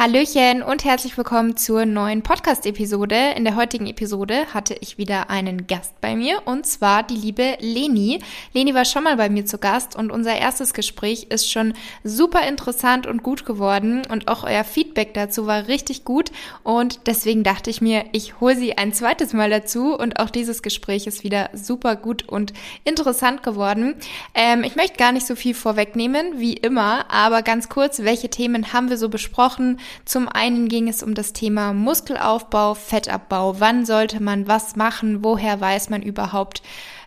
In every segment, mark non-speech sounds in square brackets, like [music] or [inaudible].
Hallöchen und herzlich willkommen zur neuen Podcast-Episode. In der heutigen Episode hatte ich wieder einen Gast bei mir und zwar die liebe Leni. Leni war schon mal bei mir zu Gast und unser erstes Gespräch ist schon super interessant und gut geworden und auch euer Feedback dazu war richtig gut und deswegen dachte ich mir, ich hole sie ein zweites Mal dazu und auch dieses Gespräch ist wieder super gut und interessant geworden. Ähm, ich möchte gar nicht so viel vorwegnehmen, wie immer, aber ganz kurz, welche Themen haben wir so besprochen? Zum einen ging es um das Thema Muskelaufbau, Fettabbau. Wann sollte man was machen? Woher weiß man überhaupt,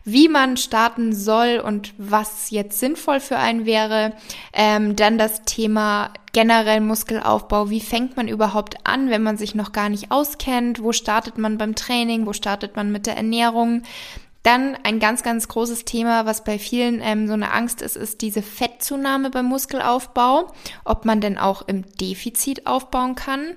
wie man starten soll und was jetzt sinnvoll für einen wäre. Ähm, dann das Thema generell Muskelaufbau. Wie fängt man überhaupt an, wenn man sich noch gar nicht auskennt? Wo startet man beim Training? Wo startet man mit der Ernährung? Dann ein ganz, ganz großes Thema, was bei vielen ähm, so eine Angst ist, ist diese Fettzunahme beim Muskelaufbau, ob man denn auch im Defizit aufbauen kann.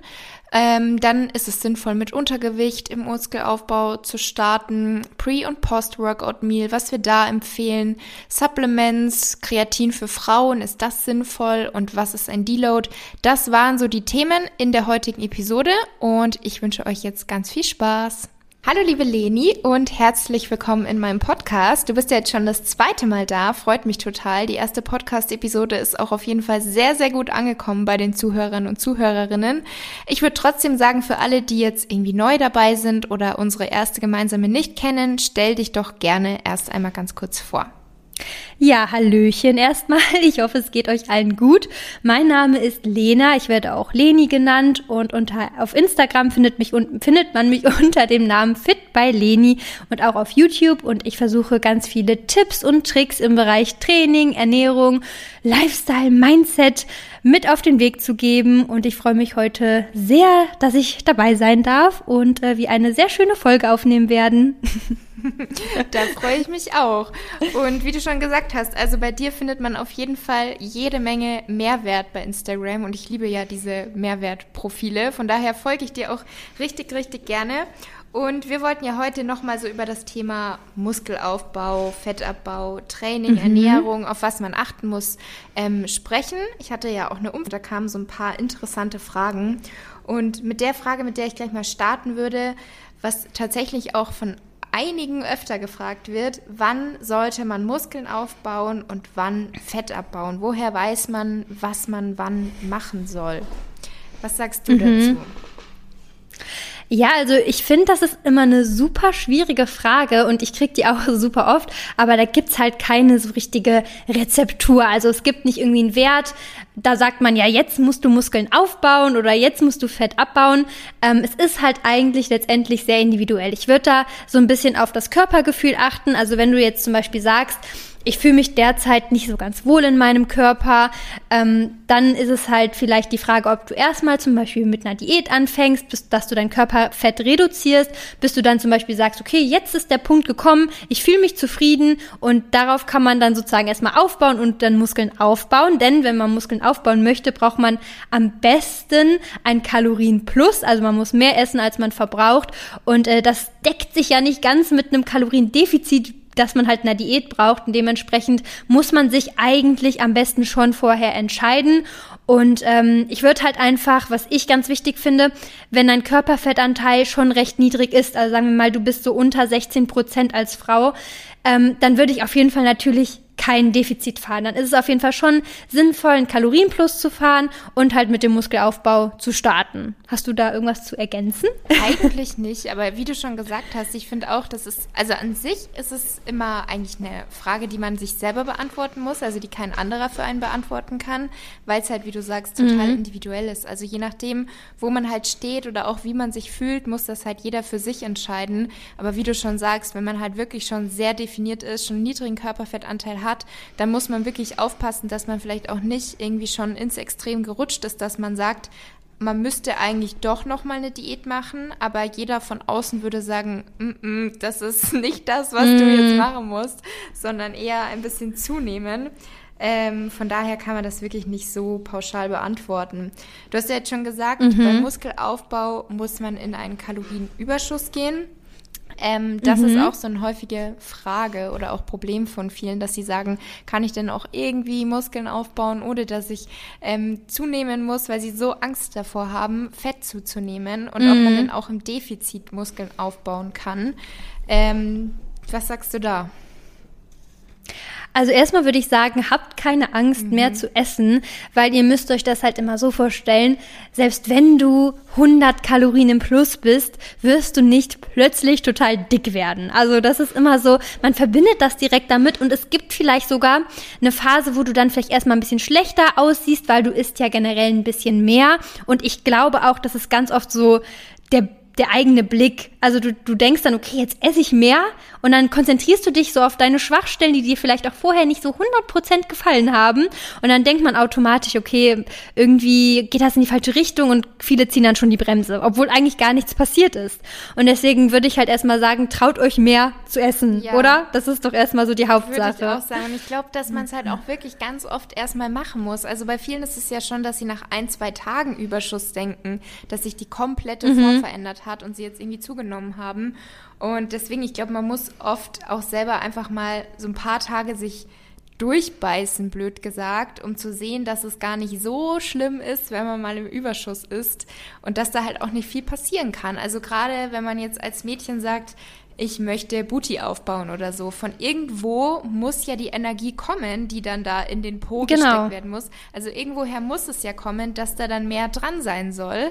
Ähm, dann ist es sinnvoll, mit Untergewicht im Muskelaufbau zu starten. Pre- und Post-Workout-Meal, was wir da empfehlen. Supplements, Kreatin für Frauen, ist das sinnvoll? Und was ist ein Deload? Das waren so die Themen in der heutigen Episode und ich wünsche euch jetzt ganz viel Spaß. Hallo liebe Leni und herzlich willkommen in meinem Podcast. Du bist ja jetzt schon das zweite Mal da, freut mich total. Die erste Podcast-Episode ist auch auf jeden Fall sehr, sehr gut angekommen bei den Zuhörern und Zuhörerinnen. Ich würde trotzdem sagen, für alle, die jetzt irgendwie neu dabei sind oder unsere erste gemeinsame nicht kennen, stell dich doch gerne erst einmal ganz kurz vor. Ja, Hallöchen erstmal. [laughs] Ich hoffe, es geht euch allen gut. Mein Name ist Lena. Ich werde auch Leni genannt und unter, auf Instagram findet, mich, findet man mich [laughs] unter dem Namen Fit bei Leni und auch auf YouTube. Und ich versuche ganz viele Tipps und Tricks im Bereich Training, Ernährung, Lifestyle, Mindset mit auf den Weg zu geben. Und ich freue mich heute sehr, dass ich dabei sein darf und äh, wir eine sehr schöne Folge aufnehmen werden. [laughs] da freue ich mich auch. Und wie du schon gesagt hast, also bei dir findet man auf jeden Fall jede Menge Mehrwert bei Instagram und ich liebe ja diese Mehrwertprofile. Von daher folge ich dir auch richtig, richtig gerne. Und wir wollten ja heute nochmal so über das Thema Muskelaufbau, Fettabbau, Training, mhm. Ernährung, auf was man achten muss, ähm, sprechen. Ich hatte ja auch eine Umfrage, da kamen so ein paar interessante Fragen. Und mit der Frage, mit der ich gleich mal starten würde, was tatsächlich auch von einigen öfter gefragt wird, wann sollte man Muskeln aufbauen und wann Fett abbauen? Woher weiß man, was man wann machen soll? Was sagst du mhm. dazu? Ja, also ich finde, das ist immer eine super schwierige Frage und ich krieg die auch [laughs] super oft, aber da gibt's halt keine so richtige Rezeptur. Also es gibt nicht irgendwie einen Wert, da sagt man ja, jetzt musst du Muskeln aufbauen oder jetzt musst du Fett abbauen. Ähm, es ist halt eigentlich letztendlich sehr individuell. Ich würde da so ein bisschen auf das Körpergefühl achten. Also wenn du jetzt zum Beispiel sagst, ich fühle mich derzeit nicht so ganz wohl in meinem Körper, ähm, dann ist es halt vielleicht die Frage, ob du erstmal zum Beispiel mit einer Diät anfängst, bis, dass du dein Körperfett reduzierst, bis du dann zum Beispiel sagst, okay, jetzt ist der Punkt gekommen, ich fühle mich zufrieden und darauf kann man dann sozusagen erstmal aufbauen und dann Muskeln aufbauen, denn wenn man Muskeln aufbauen möchte, braucht man am besten ein Kalorienplus, also man muss mehr essen, als man verbraucht. Und äh, das deckt sich ja nicht ganz mit einem Kaloriendefizit, dass man halt eine Diät braucht und dementsprechend muss man sich eigentlich am besten schon vorher entscheiden. Und ähm, ich würde halt einfach, was ich ganz wichtig finde, wenn dein Körperfettanteil schon recht niedrig ist, also sagen wir mal, du bist so unter 16 Prozent als Frau, ähm, dann würde ich auf jeden Fall natürlich kein Defizit fahren. Dann ist es auf jeden Fall schon sinnvoll, einen Kalorienplus zu fahren und halt mit dem Muskelaufbau zu starten. Hast du da irgendwas zu ergänzen? Eigentlich nicht, aber wie du schon gesagt hast, ich finde auch, dass es, also an sich ist es immer eigentlich eine Frage, die man sich selber beantworten muss, also die kein anderer für einen beantworten kann, weil es halt, wie du sagst, total mhm. individuell ist. Also je nachdem, wo man halt steht oder auch wie man sich fühlt, muss das halt jeder für sich entscheiden. Aber wie du schon sagst, wenn man halt wirklich schon sehr definiert ist, schon einen niedrigen Körperfettanteil hat, dann muss man wirklich aufpassen, dass man vielleicht auch nicht irgendwie schon ins Extrem gerutscht ist, dass man sagt, man müsste eigentlich doch noch mal eine Diät machen, aber jeder von außen würde sagen, mm -mm, das ist [laughs] nicht das, was mm. du jetzt mm. machen musst, sondern eher ein bisschen zunehmen. Ähm, von daher kann man das wirklich nicht so pauschal beantworten. Du hast ja jetzt schon gesagt, mhm. beim Muskelaufbau muss man in einen Kalorienüberschuss gehen. Ähm, das mhm. ist auch so eine häufige Frage oder auch Problem von vielen, dass sie sagen, kann ich denn auch irgendwie Muskeln aufbauen, ohne dass ich ähm, zunehmen muss, weil sie so Angst davor haben, Fett zuzunehmen und mhm. ob man mhm. denn auch im Defizit Muskeln aufbauen kann. Ähm, was sagst du da? Also erstmal würde ich sagen, habt keine Angst mhm. mehr zu essen, weil ihr müsst euch das halt immer so vorstellen, selbst wenn du 100 Kalorien im Plus bist, wirst du nicht plötzlich total dick werden. Also das ist immer so, man verbindet das direkt damit und es gibt vielleicht sogar eine Phase, wo du dann vielleicht erstmal ein bisschen schlechter aussiehst, weil du isst ja generell ein bisschen mehr und ich glaube auch, dass es ganz oft so der der eigene Blick. Also du, du denkst dann, okay, jetzt esse ich mehr und dann konzentrierst du dich so auf deine Schwachstellen, die dir vielleicht auch vorher nicht so 100% gefallen haben und dann denkt man automatisch, okay, irgendwie geht das in die falsche Richtung und viele ziehen dann schon die Bremse, obwohl eigentlich gar nichts passiert ist. Und deswegen würde ich halt erstmal sagen, traut euch mehr zu essen, ja. oder? Das ist doch erstmal so die Hauptsache. Würde ich auch sagen. Und ich glaube, dass man es halt auch wirklich ganz oft erstmal machen muss. Also bei vielen ist es ja schon, dass sie nach ein, zwei Tagen Überschuss denken, dass sich die komplette mhm. Form verändert hat und sie jetzt irgendwie zugenommen haben. Und deswegen, ich glaube, man muss oft auch selber einfach mal so ein paar Tage sich durchbeißen, blöd gesagt, um zu sehen, dass es gar nicht so schlimm ist, wenn man mal im Überschuss ist und dass da halt auch nicht viel passieren kann. Also gerade wenn man jetzt als Mädchen sagt, ich möchte Booty aufbauen oder so. Von irgendwo muss ja die Energie kommen, die dann da in den Po genau. gesteckt werden muss. Also irgendwoher muss es ja kommen, dass da dann mehr dran sein soll.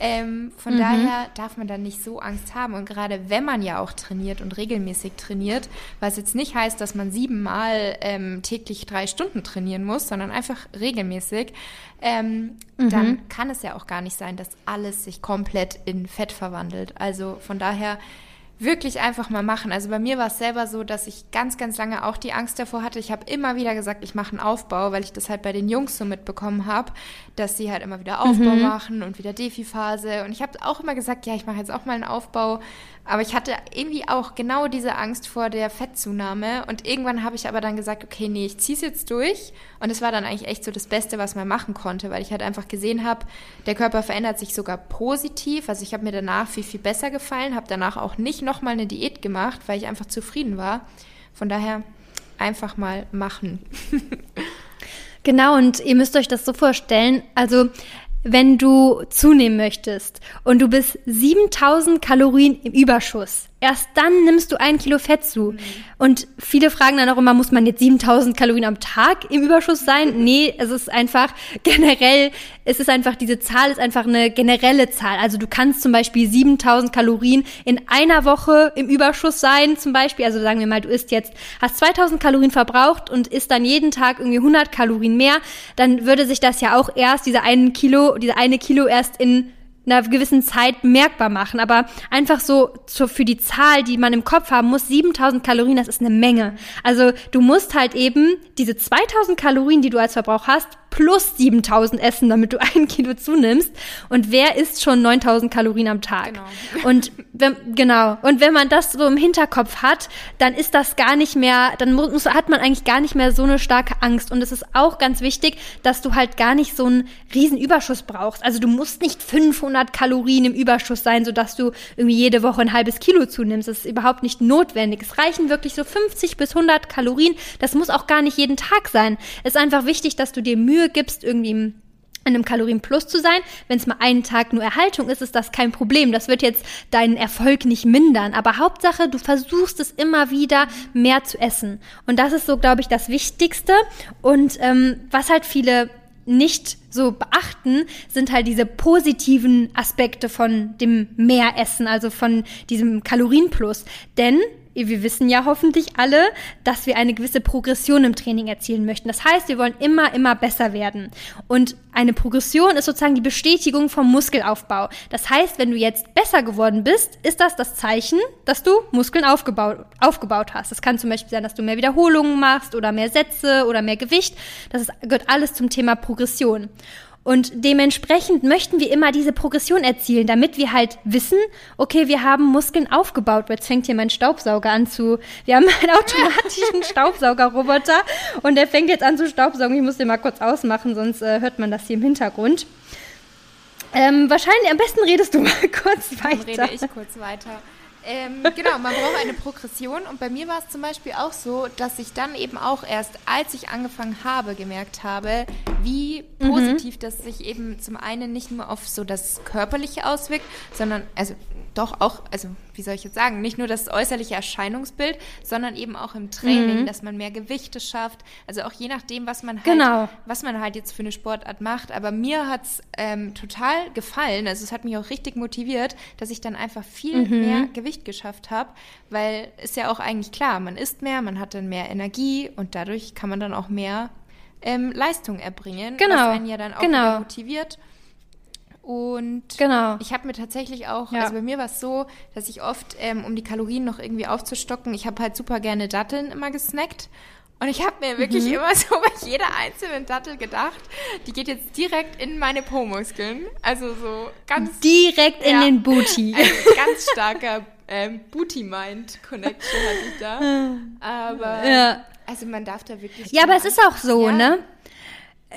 Ähm, von mhm. daher darf man da nicht so Angst haben. Und gerade wenn man ja auch trainiert und regelmäßig trainiert, was jetzt nicht heißt, dass man siebenmal ähm, täglich drei Stunden trainieren muss, sondern einfach regelmäßig, ähm, mhm. dann kann es ja auch gar nicht sein, dass alles sich komplett in Fett verwandelt. Also von daher wirklich einfach mal machen. Also bei mir war es selber so, dass ich ganz, ganz lange auch die Angst davor hatte. Ich habe immer wieder gesagt, ich mache einen Aufbau, weil ich das halt bei den Jungs so mitbekommen habe, dass sie halt immer wieder Aufbau mhm. machen und wieder Defi-Phase. Und ich habe auch immer gesagt, ja, ich mache jetzt auch mal einen Aufbau. Aber ich hatte irgendwie auch genau diese Angst vor der Fettzunahme. Und irgendwann habe ich aber dann gesagt, okay, nee, ich ziehe es jetzt durch. Und es war dann eigentlich echt so das Beste, was man machen konnte, weil ich halt einfach gesehen habe, der Körper verändert sich sogar positiv. Also ich habe mir danach viel, viel besser gefallen, habe danach auch nicht nochmal eine Diät gemacht, weil ich einfach zufrieden war. Von daher einfach mal machen. [laughs] genau, und ihr müsst euch das so vorstellen. Also wenn du zunehmen möchtest. Und du bist 7000 Kalorien im Überschuss, erst dann nimmst du ein Kilo Fett zu. Mhm. Und viele fragen dann auch immer, muss man jetzt 7000 Kalorien am Tag im Überschuss sein? Nee, es ist einfach [laughs] generell, es ist einfach, diese Zahl ist einfach eine generelle Zahl. Also du kannst zum Beispiel 7000 Kalorien in einer Woche im Überschuss sein, zum Beispiel. Also sagen wir mal, du isst jetzt, hast 2000 Kalorien verbraucht und isst dann jeden Tag irgendwie 100 Kalorien mehr, dann würde sich das ja auch erst, diese einen Kilo, diese eine Kilo erst in einer gewissen Zeit bemerkbar machen. Aber einfach so für die Zahl, die man im Kopf haben muss, 7000 Kalorien, das ist eine Menge. Also du musst halt eben diese 2000 Kalorien, die du als Verbrauch hast, plus 7000 essen, damit du [laughs] ein Kilo zunimmst. Und wer isst schon 9000 Kalorien am Tag? Genau. Und wenn, genau. Und wenn man das so im Hinterkopf hat, dann ist das gar nicht mehr, dann muss, hat man eigentlich gar nicht mehr so eine starke Angst. Und es ist auch ganz wichtig, dass du halt gar nicht so einen riesen Überschuss brauchst. Also du musst nicht 500 Kalorien im Überschuss sein, sodass du irgendwie jede Woche ein halbes Kilo zunimmst. Das ist überhaupt nicht notwendig. Es reichen wirklich so 50 bis 100 Kalorien. Das muss auch gar nicht jeden Tag sein. Es ist einfach wichtig, dass du dir Mühe gibst, irgendwie in einem Kalorienplus zu sein. Wenn es mal einen Tag nur Erhaltung ist, ist das kein Problem. Das wird jetzt deinen Erfolg nicht mindern. Aber Hauptsache, du versuchst es immer wieder mehr zu essen. Und das ist so, glaube ich, das Wichtigste. Und ähm, was halt viele nicht so beachten, sind halt diese positiven Aspekte von dem Mehressen, also von diesem Kalorienplus. Denn wir wissen ja hoffentlich alle, dass wir eine gewisse Progression im Training erzielen möchten. Das heißt, wir wollen immer, immer besser werden. Und eine Progression ist sozusagen die Bestätigung vom Muskelaufbau. Das heißt, wenn du jetzt besser geworden bist, ist das das Zeichen, dass du Muskeln aufgebaut, aufgebaut hast. Das kann zum Beispiel sein, dass du mehr Wiederholungen machst oder mehr Sätze oder mehr Gewicht. Das ist, gehört alles zum Thema Progression. Und dementsprechend möchten wir immer diese Progression erzielen, damit wir halt wissen, okay, wir haben Muskeln aufgebaut. Jetzt fängt hier mein Staubsauger an zu. Wir haben einen automatischen [laughs] Staubsaugerroboter und der fängt jetzt an zu staubsaugen. Ich muss den mal kurz ausmachen, sonst äh, hört man das hier im Hintergrund. Ähm, wahrscheinlich, am besten redest du mal [laughs] kurz weiter. Dann rede ich kurz weiter. Ähm, genau, man braucht eine Progression und bei mir war es zum Beispiel auch so, dass ich dann eben auch erst, als ich angefangen habe, gemerkt habe, wie. Positiv mhm. das sich eben zum einen nicht nur auf so das Körperliche auswirkt, sondern, also doch auch, also wie soll ich jetzt sagen, nicht nur das äußerliche Erscheinungsbild, sondern eben auch im Training, mhm. dass man mehr Gewichte schafft. Also auch je nachdem, was man halt, genau. was man halt jetzt für eine Sportart macht. Aber mir hat's ähm, total gefallen. Also es hat mich auch richtig motiviert, dass ich dann einfach viel mhm. mehr Gewicht geschafft habe, weil ist ja auch eigentlich klar, man isst mehr, man hat dann mehr Energie und dadurch kann man dann auch mehr ähm, Leistung erbringen, genau. was einen ja dann auch genau. motiviert. Und genau. ich habe mir tatsächlich auch, ja. also bei mir war es so, dass ich oft, ähm, um die Kalorien noch irgendwie aufzustocken, ich habe halt super gerne Datteln immer gesnackt. Und ich habe mir wirklich mhm. immer [laughs] so bei jeder einzelnen Dattel gedacht, die geht jetzt direkt in meine Po-Muskeln. Also so ganz. Direkt ja, in den Booty. Ein ganz starker [laughs] ähm, Booty-Mind-Connection hatte ich da. [laughs] Aber ja. also man darf da wirklich. Ja, aber es ist auch so, ja. ne?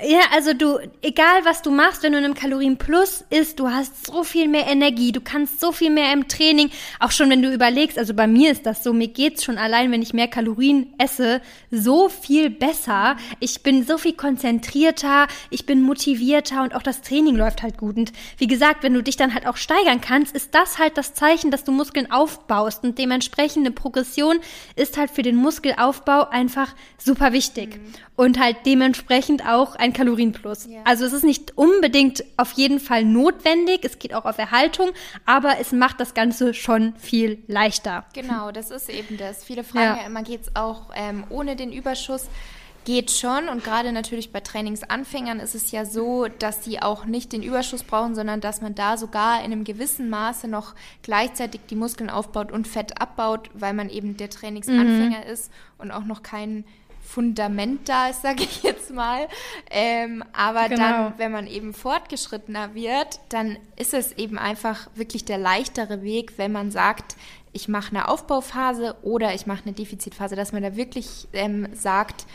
Ja, also du, egal was du machst, wenn du in einem Kalorienplus isst, du hast so viel mehr Energie, du kannst so viel mehr im Training, auch schon wenn du überlegst, also bei mir ist das so, mir geht's schon allein, wenn ich mehr Kalorien esse, so viel besser. Ich bin so viel konzentrierter, ich bin motivierter und auch das Training läuft halt gut. Und wie gesagt, wenn du dich dann halt auch steigern kannst, ist das halt das Zeichen, dass du Muskeln aufbaust und dementsprechend eine Progression ist halt für den Muskelaufbau einfach super wichtig. Mhm. Und halt dementsprechend auch ein Kalorienplus. Ja. Also es ist nicht unbedingt auf jeden Fall notwendig, es geht auch auf Erhaltung, aber es macht das Ganze schon viel leichter. Genau, das ist eben das. Viele fragen ja, ja immer, geht es auch ähm, ohne den Überschuss? Geht schon und gerade natürlich bei Trainingsanfängern ist es ja so, dass sie auch nicht den Überschuss brauchen, sondern dass man da sogar in einem gewissen Maße noch gleichzeitig die Muskeln aufbaut und Fett abbaut, weil man eben der Trainingsanfänger mhm. ist und auch noch keinen Fundament da ist, sage ich jetzt mal. Ähm, aber genau. dann, wenn man eben fortgeschrittener wird, dann ist es eben einfach wirklich der leichtere Weg, wenn man sagt, ich mache eine Aufbauphase oder ich mache eine Defizitphase, dass man da wirklich ähm, sagt,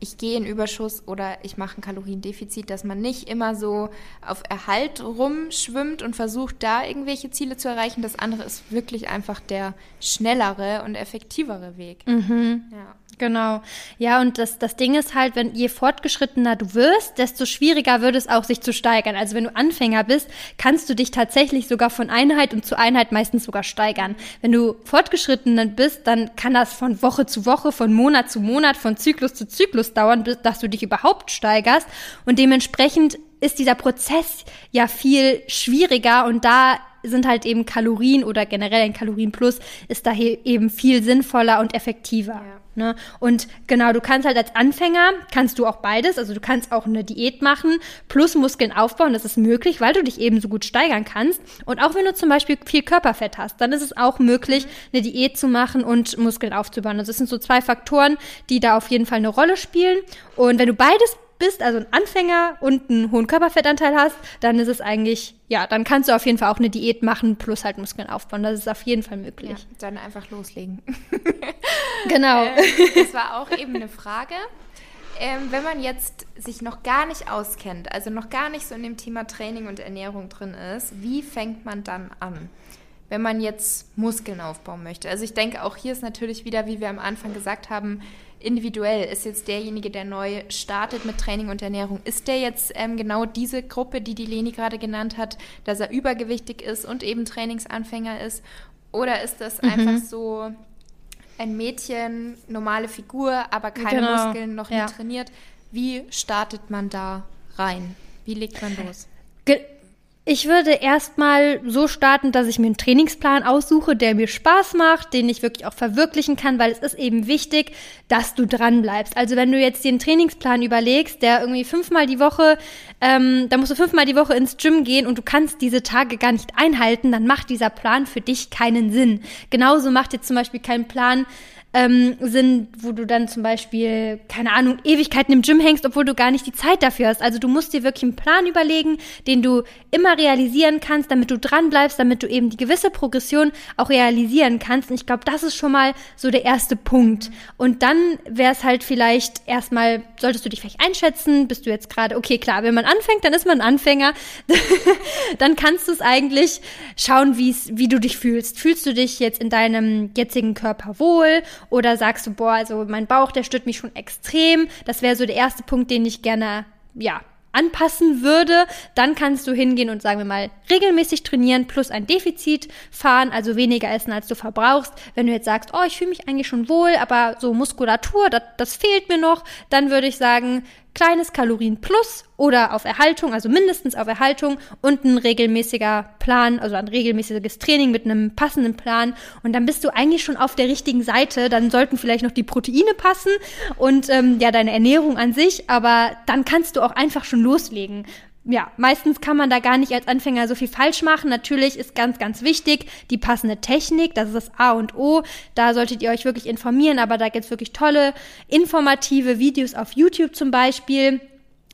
ich gehe in Überschuss oder ich mache ein Kaloriendefizit, dass man nicht immer so auf Erhalt rumschwimmt und versucht, da irgendwelche Ziele zu erreichen. Das andere ist wirklich einfach der schnellere und effektivere Weg. Mhm. Ja. Genau. Ja, und das, das Ding ist halt, wenn je fortgeschrittener du wirst, desto schwieriger wird es auch, sich zu steigern. Also wenn du Anfänger bist, kannst du dich tatsächlich sogar von Einheit und zu Einheit meistens sogar steigern. Wenn du fortgeschrittener bist, dann kann das von Woche zu Woche, von Monat zu Monat, von Zyklus zu Zyklus dauern, bis dass du dich überhaupt steigerst. Und dementsprechend ist dieser Prozess ja viel schwieriger und da sind halt eben Kalorien oder generell ein Kalorienplus ist daher eben viel sinnvoller und effektiver. Ja. Ne? Und genau, du kannst halt als Anfänger, kannst du auch beides, also du kannst auch eine Diät machen, plus Muskeln aufbauen, das ist möglich, weil du dich eben so gut steigern kannst. Und auch wenn du zum Beispiel viel Körperfett hast, dann ist es auch möglich, eine Diät zu machen und Muskeln aufzubauen. Also es sind so zwei Faktoren, die da auf jeden Fall eine Rolle spielen. Und wenn du beides bist, also ein Anfänger und einen hohen Körperfettanteil hast, dann ist es eigentlich, ja, dann kannst du auf jeden Fall auch eine Diät machen plus halt Muskeln aufbauen. Das ist auf jeden Fall möglich. Ja, dann einfach loslegen. [laughs] genau. Ähm, das war auch eben eine Frage. Ähm, wenn man jetzt sich noch gar nicht auskennt, also noch gar nicht so in dem Thema Training und Ernährung drin ist, wie fängt man dann an? wenn man jetzt Muskeln aufbauen möchte. Also ich denke, auch hier ist natürlich wieder, wie wir am Anfang gesagt haben, individuell. Ist jetzt derjenige, der neu startet mit Training und Ernährung, ist der jetzt ähm, genau diese Gruppe, die die Leni gerade genannt hat, dass er übergewichtig ist und eben Trainingsanfänger ist? Oder ist das mhm. einfach so ein Mädchen, normale Figur, aber keine genau. Muskeln, noch nie ja. trainiert? Wie startet man da rein? Wie legt man los? Ge ich würde erstmal so starten, dass ich mir einen Trainingsplan aussuche, der mir Spaß macht, den ich wirklich auch verwirklichen kann, weil es ist eben wichtig, dass du dran bleibst. Also wenn du jetzt den Trainingsplan überlegst, der irgendwie fünfmal die Woche, ähm, da musst du fünfmal die Woche ins Gym gehen und du kannst diese Tage gar nicht einhalten, dann macht dieser Plan für dich keinen Sinn. Genauso macht jetzt zum Beispiel keinen Plan, ähm, sind, wo du dann zum Beispiel, keine Ahnung, Ewigkeiten im Gym hängst, obwohl du gar nicht die Zeit dafür hast. Also du musst dir wirklich einen Plan überlegen, den du immer realisieren kannst, damit du dran bleibst, damit du eben die gewisse Progression auch realisieren kannst. Und ich glaube, das ist schon mal so der erste Punkt. Und dann wäre es halt vielleicht erstmal, solltest du dich vielleicht einschätzen, bist du jetzt gerade, okay, klar, wenn man anfängt, dann ist man Anfänger. [laughs] dann kannst du es eigentlich schauen, wie du dich fühlst. Fühlst du dich jetzt in deinem jetzigen Körper wohl oder sagst du, boah, also mein Bauch, der stört mich schon extrem. Das wäre so der erste Punkt, den ich gerne, ja, anpassen würde, dann kannst du hingehen und sagen wir mal regelmäßig trainieren plus ein Defizit fahren, also weniger essen als du verbrauchst. Wenn du jetzt sagst, oh, ich fühle mich eigentlich schon wohl, aber so Muskulatur, das, das fehlt mir noch, dann würde ich sagen, kleines Kalorien plus oder auf Erhaltung, also mindestens auf Erhaltung und ein regelmäßiger Plan, also ein regelmäßiges Training mit einem passenden Plan. Und dann bist du eigentlich schon auf der richtigen Seite. Dann sollten vielleicht noch die Proteine passen und ähm, ja deine Ernährung an sich, aber dann kannst du auch einfach schon loslegen ja, meistens kann man da gar nicht als Anfänger so viel falsch machen. Natürlich ist ganz, ganz wichtig die passende Technik. Das ist das A und O. Da solltet ihr euch wirklich informieren. Aber da gibt's wirklich tolle, informative Videos auf YouTube zum Beispiel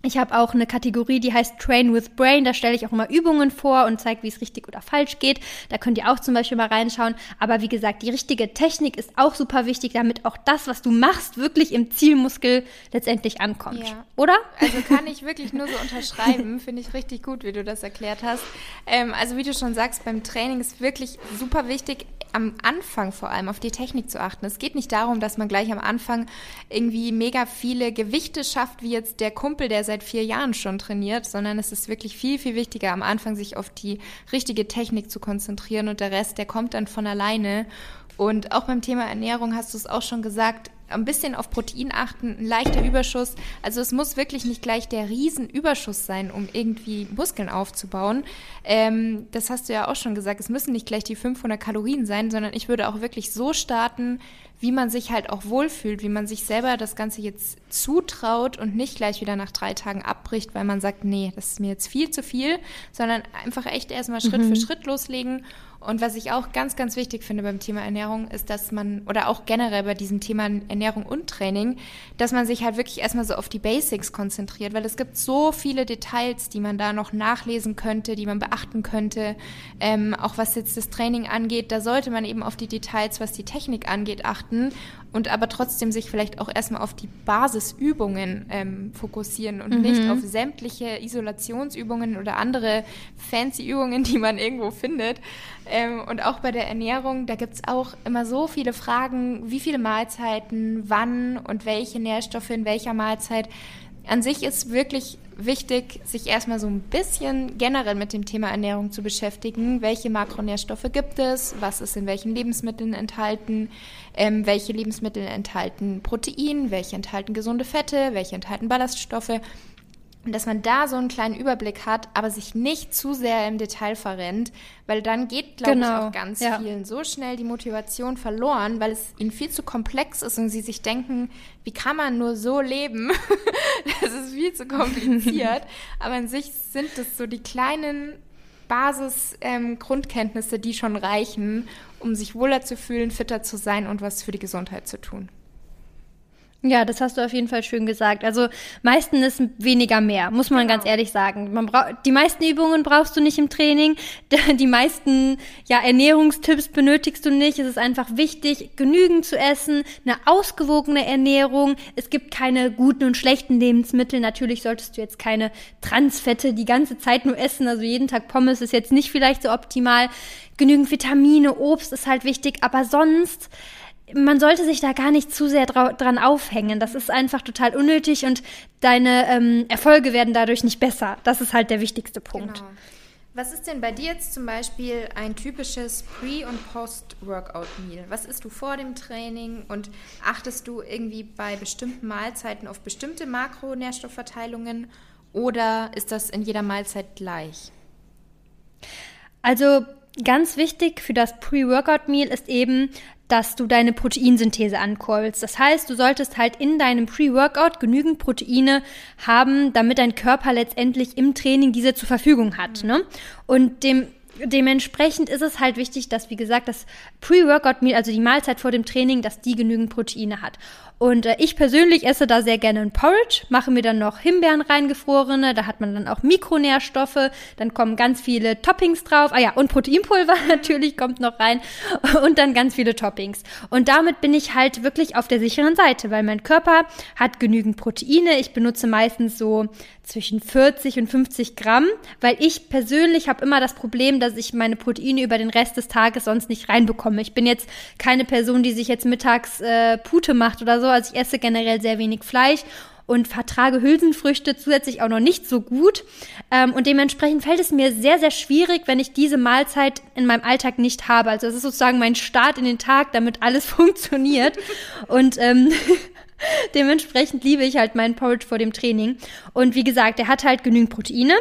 ich habe auch eine Kategorie, die heißt Train with Brain. Da stelle ich auch immer Übungen vor und zeige, wie es richtig oder falsch geht. Da könnt ihr auch zum Beispiel mal reinschauen. Aber wie gesagt, die richtige Technik ist auch super wichtig, damit auch das, was du machst, wirklich im Zielmuskel letztendlich ankommt. Ja. Oder? Also kann ich [laughs] wirklich nur so unterschreiben. Finde ich richtig gut, wie du das erklärt hast. Ähm, also wie du schon sagst, beim Training ist wirklich super wichtig, am Anfang vor allem auf die Technik zu achten. Es geht nicht darum, dass man gleich am Anfang irgendwie mega viele Gewichte schafft, wie jetzt der Kumpel, der seit vier Jahren schon trainiert, sondern es ist wirklich viel, viel wichtiger, am Anfang sich auf die richtige Technik zu konzentrieren und der Rest, der kommt dann von alleine. Und auch beim Thema Ernährung hast du es auch schon gesagt, ein bisschen auf Protein achten, ein leichter Überschuss. Also es muss wirklich nicht gleich der Riesenüberschuss sein, um irgendwie Muskeln aufzubauen. Ähm, das hast du ja auch schon gesagt. Es müssen nicht gleich die 500 Kalorien sein, sondern ich würde auch wirklich so starten, wie man sich halt auch wohlfühlt, wie man sich selber das Ganze jetzt zutraut und nicht gleich wieder nach drei Tagen abbricht, weil man sagt, nee, das ist mir jetzt viel zu viel, sondern einfach echt erstmal Schritt mhm. für Schritt loslegen und was ich auch ganz, ganz wichtig finde beim Thema Ernährung, ist, dass man, oder auch generell bei diesem Thema Ernährung und Training, dass man sich halt wirklich erstmal so auf die Basics konzentriert, weil es gibt so viele Details, die man da noch nachlesen könnte, die man beachten könnte. Ähm, auch was jetzt das Training angeht, da sollte man eben auf die Details, was die Technik angeht, achten und aber trotzdem sich vielleicht auch erstmal auf die Basisübungen ähm, fokussieren und mhm. nicht auf sämtliche Isolationsübungen oder andere fancy Übungen, die man irgendwo findet. Ähm, und auch bei der Ernährung, da gibt es auch immer so viele Fragen, wie viele Mahlzeiten, wann und welche Nährstoffe in welcher Mahlzeit. An sich ist wirklich wichtig, sich erstmal so ein bisschen generell mit dem Thema Ernährung zu beschäftigen. Welche Makronährstoffe gibt es? Was ist in welchen Lebensmitteln enthalten? Ähm, welche Lebensmittel enthalten Protein? Welche enthalten gesunde Fette? Welche enthalten Ballaststoffe? Und dass man da so einen kleinen Überblick hat, aber sich nicht zu sehr im Detail verrennt, weil dann geht, glaube genau. ich, auch ganz ja. vielen so schnell die Motivation verloren, weil es ihnen viel zu komplex ist und sie sich denken, wie kann man nur so leben? [laughs] das ist viel zu kompliziert. [laughs] aber an sich sind es so die kleinen Basis-Grundkenntnisse, ähm, die schon reichen, um sich wohler zu fühlen, fitter zu sein und was für die Gesundheit zu tun. Ja, das hast du auf jeden Fall schön gesagt. Also meistens ist weniger mehr, muss man genau. ganz ehrlich sagen. Man braucht die meisten Übungen brauchst du nicht im Training, [laughs] die meisten ja Ernährungstipps benötigst du nicht. Es ist einfach wichtig, genügend zu essen, eine ausgewogene Ernährung. Es gibt keine guten und schlechten Lebensmittel. Natürlich solltest du jetzt keine Transfette die ganze Zeit nur essen. Also jeden Tag Pommes ist jetzt nicht vielleicht so optimal. Genügend Vitamine, Obst ist halt wichtig, aber sonst man sollte sich da gar nicht zu sehr dran aufhängen. Das ist einfach total unnötig und deine ähm, Erfolge werden dadurch nicht besser. Das ist halt der wichtigste Punkt. Genau. Was ist denn bei dir jetzt zum Beispiel ein typisches Pre- und Post-Workout-Meal? Was isst du vor dem Training und achtest du irgendwie bei bestimmten Mahlzeiten auf bestimmte Makronährstoffverteilungen oder ist das in jeder Mahlzeit gleich? Also ganz wichtig für das Pre-Workout-Meal ist eben, dass du deine Proteinsynthese ankurbelst. Das heißt, du solltest halt in deinem Pre-Workout genügend Proteine haben, damit dein Körper letztendlich im Training diese zur Verfügung hat. Ne? Und dem dementsprechend ist es halt wichtig, dass, wie gesagt, das Pre-Workout-Meal, also die Mahlzeit vor dem Training, dass die genügend Proteine hat. Und äh, ich persönlich esse da sehr gerne ein Porridge, mache mir dann noch Himbeeren reingefrorene, da hat man dann auch Mikronährstoffe, dann kommen ganz viele Toppings drauf. Ah ja, und Proteinpulver [laughs] natürlich kommt noch rein [laughs] und dann ganz viele Toppings. Und damit bin ich halt wirklich auf der sicheren Seite, weil mein Körper hat genügend Proteine. Ich benutze meistens so zwischen 40 und 50 Gramm, weil ich persönlich habe immer das Problem, dass ich meine Proteine über den Rest des Tages sonst nicht reinbekomme. Ich bin jetzt keine Person, die sich jetzt mittags äh, Pute macht oder so also ich esse generell sehr wenig Fleisch und vertrage Hülsenfrüchte zusätzlich auch noch nicht so gut. Ähm, und dementsprechend fällt es mir sehr, sehr schwierig, wenn ich diese Mahlzeit in meinem Alltag nicht habe. Also es ist sozusagen mein Start in den Tag, damit alles [laughs] funktioniert. Und ähm, [laughs] dementsprechend liebe ich halt meinen Porridge vor dem Training. Und wie gesagt, er hat halt genügend Proteine.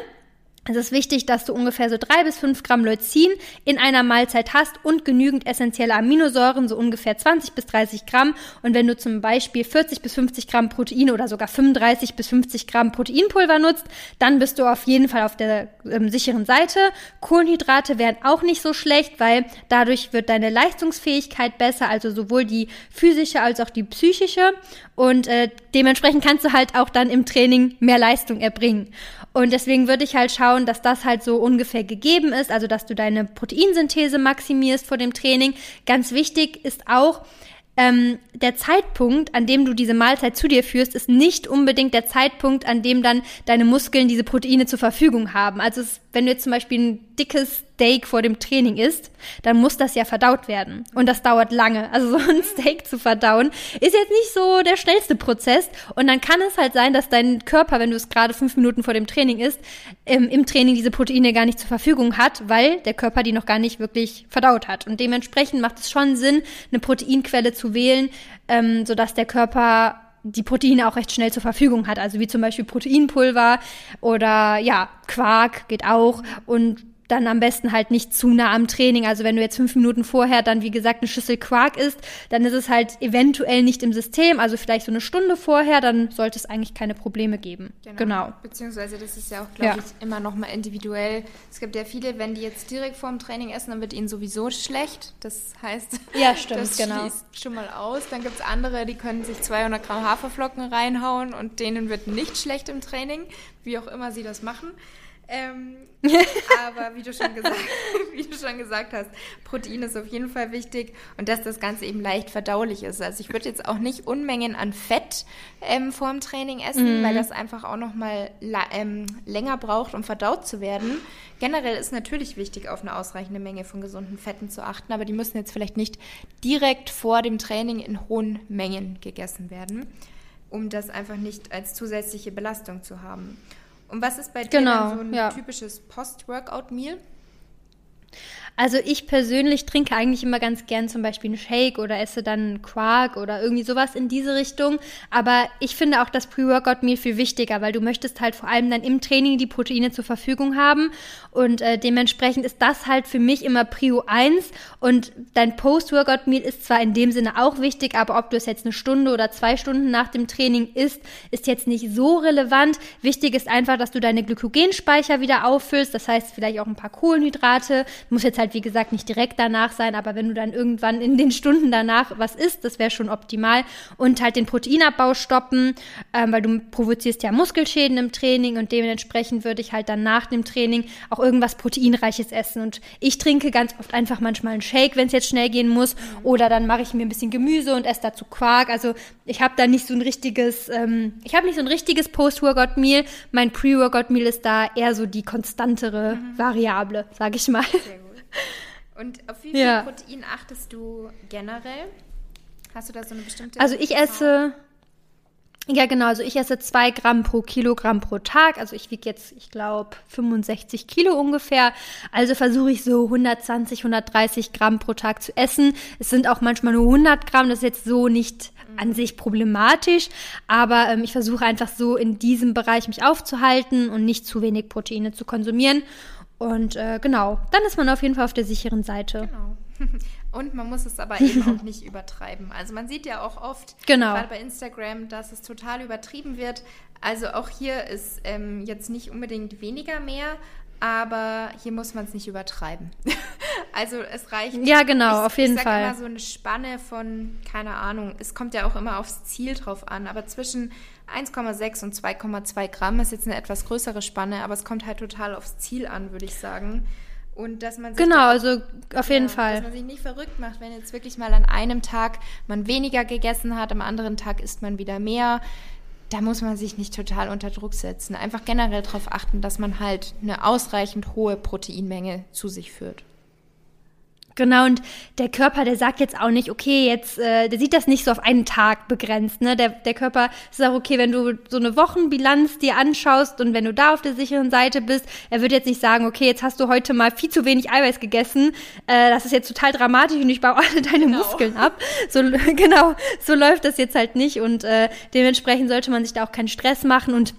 Es ist wichtig, dass du ungefähr so drei bis fünf Gramm Leucin in einer Mahlzeit hast und genügend essentielle Aminosäuren, so ungefähr 20 bis 30 Gramm. Und wenn du zum Beispiel 40 bis 50 Gramm Protein oder sogar 35 bis 50 Gramm Proteinpulver nutzt, dann bist du auf jeden Fall auf der ähm, sicheren Seite. Kohlenhydrate wären auch nicht so schlecht, weil dadurch wird deine Leistungsfähigkeit besser, also sowohl die physische als auch die psychische. Und äh, dementsprechend kannst du halt auch dann im Training mehr Leistung erbringen. Und deswegen würde ich halt schauen, dass das halt so ungefähr gegeben ist, also dass du deine Proteinsynthese maximierst vor dem Training. Ganz wichtig ist auch, ähm, der Zeitpunkt, an dem du diese Mahlzeit zu dir führst, ist nicht unbedingt der Zeitpunkt, an dem dann deine Muskeln diese Proteine zur Verfügung haben. Also es, wenn du jetzt zum Beispiel ein dickes Steak vor dem Training isst, dann muss das ja verdaut werden. Und das dauert lange. Also so ein [laughs] Steak zu verdauen ist jetzt nicht so der schnellste Prozess. Und dann kann es halt sein, dass dein Körper, wenn du es gerade fünf Minuten vor dem Training isst, im, im Training diese Proteine gar nicht zur Verfügung hat, weil der Körper die noch gar nicht wirklich verdaut hat. Und dementsprechend macht es schon Sinn, eine Proteinquelle zu wählen, ähm, sodass der Körper die Proteine auch recht schnell zur Verfügung hat. Also wie zum Beispiel Proteinpulver oder ja, Quark geht auch. Und dann am besten halt nicht zu nah am Training. Also wenn du jetzt fünf Minuten vorher dann, wie gesagt, eine Schüssel Quark isst, dann ist es halt eventuell nicht im System. Also vielleicht so eine Stunde vorher, dann sollte es eigentlich keine Probleme geben. Genau. genau. Beziehungsweise das ist ja auch, glaube ja. ich, immer nochmal individuell. Es gibt ja viele, wenn die jetzt direkt vorm Training essen, dann wird ihnen sowieso schlecht. Das heißt, ja, stimmt, das genau. schließt schon mal aus. Dann gibt es andere, die können sich 200 Gramm Haferflocken reinhauen und denen wird nicht schlecht im Training, wie auch immer sie das machen. Ähm, [laughs] aber wie du, schon gesagt, [laughs] wie du schon gesagt hast, Protein ist auf jeden Fall wichtig und dass das Ganze eben leicht verdaulich ist. Also ich würde jetzt auch nicht Unmengen an Fett ähm, vor dem Training essen, mhm. weil das einfach auch nochmal ähm, länger braucht, um verdaut zu werden. Generell ist natürlich wichtig, auf eine ausreichende Menge von gesunden Fetten zu achten, aber die müssen jetzt vielleicht nicht direkt vor dem Training in hohen Mengen gegessen werden, um das einfach nicht als zusätzliche Belastung zu haben. Und was ist bei dir genau, so ein ja. typisches Post-Workout-Meal? Also ich persönlich trinke eigentlich immer ganz gern zum Beispiel einen Shake oder esse dann Quark oder irgendwie sowas in diese Richtung. Aber ich finde auch das Pre-Workout-Meal viel wichtiger, weil du möchtest halt vor allem dann im Training die Proteine zur Verfügung haben. Und äh, dementsprechend ist das halt für mich immer Prio 1. Und dein Post-Workout-Meal ist zwar in dem Sinne auch wichtig, aber ob du es jetzt eine Stunde oder zwei Stunden nach dem Training isst, ist jetzt nicht so relevant. Wichtig ist einfach, dass du deine Glykogenspeicher wieder auffüllst. Das heißt vielleicht auch ein paar Kohlenhydrate, Muss jetzt halt, wie gesagt, nicht direkt danach sein, aber wenn du dann irgendwann in den Stunden danach was isst, das wäre schon optimal. Und halt den Proteinabbau stoppen, ähm, weil du provozierst ja Muskelschäden im Training und dementsprechend würde ich halt dann nach dem Training auch irgendwas Proteinreiches essen. Und ich trinke ganz oft einfach manchmal einen Shake, wenn es jetzt schnell gehen muss. Oder dann mache ich mir ein bisschen Gemüse und esse dazu Quark. Also ich habe da nicht so ein richtiges, ähm, ich habe nicht so ein richtiges Post-Workout-Meal. Mein Pre-Workout-Meal ist da eher so die konstantere mhm. Variable, sage ich mal. Sehr gut. Und auf wie viel ja. Protein achtest du generell? Hast du da so eine bestimmte? Also ich esse. Ja, genau. Also ich esse zwei Gramm pro Kilogramm pro Tag. Also ich wiege jetzt, ich glaube, 65 Kilo ungefähr. Also versuche ich so 120, 130 Gramm pro Tag zu essen. Es sind auch manchmal nur 100 Gramm. Das ist jetzt so nicht an sich problematisch, aber ähm, ich versuche einfach so in diesem Bereich mich aufzuhalten und nicht zu wenig Proteine zu konsumieren. Und äh, genau, dann ist man auf jeden Fall auf der sicheren Seite. Genau. [laughs] Und man muss es aber eben auch nicht [laughs] übertreiben. Also man sieht ja auch oft, genau. gerade bei Instagram, dass es total übertrieben wird. Also auch hier ist ähm, jetzt nicht unbedingt weniger mehr, aber hier muss man es nicht übertreiben. [laughs] also es reicht. Ja, genau, ich, auf jeden ich Fall. immer so eine Spanne von, keine Ahnung, es kommt ja auch immer aufs Ziel drauf an, aber zwischen 1,6 und 2,2 Gramm ist jetzt eine etwas größere Spanne, aber es kommt halt total aufs Ziel an, würde ich sagen. Und dass man sich genau, auch, also auf jeden ja, Fall. Dass man sich nicht verrückt macht, wenn jetzt wirklich mal an einem Tag man weniger gegessen hat, am anderen Tag isst man wieder mehr da muss man sich nicht total unter Druck setzen. Einfach generell darauf achten, dass man halt eine ausreichend hohe Proteinmenge zu sich führt. Genau, und der Körper, der sagt jetzt auch nicht, okay, jetzt, äh, der sieht das nicht so auf einen Tag begrenzt, ne? Der, der Körper auch okay, wenn du so eine Wochenbilanz dir anschaust und wenn du da auf der sicheren Seite bist, er wird jetzt nicht sagen, okay, jetzt hast du heute mal viel zu wenig Eiweiß gegessen, äh, das ist jetzt total dramatisch und ich baue [laughs] alle deine genau. Muskeln ab. So, [laughs] genau, so läuft das jetzt halt nicht und äh, dementsprechend sollte man sich da auch keinen Stress machen und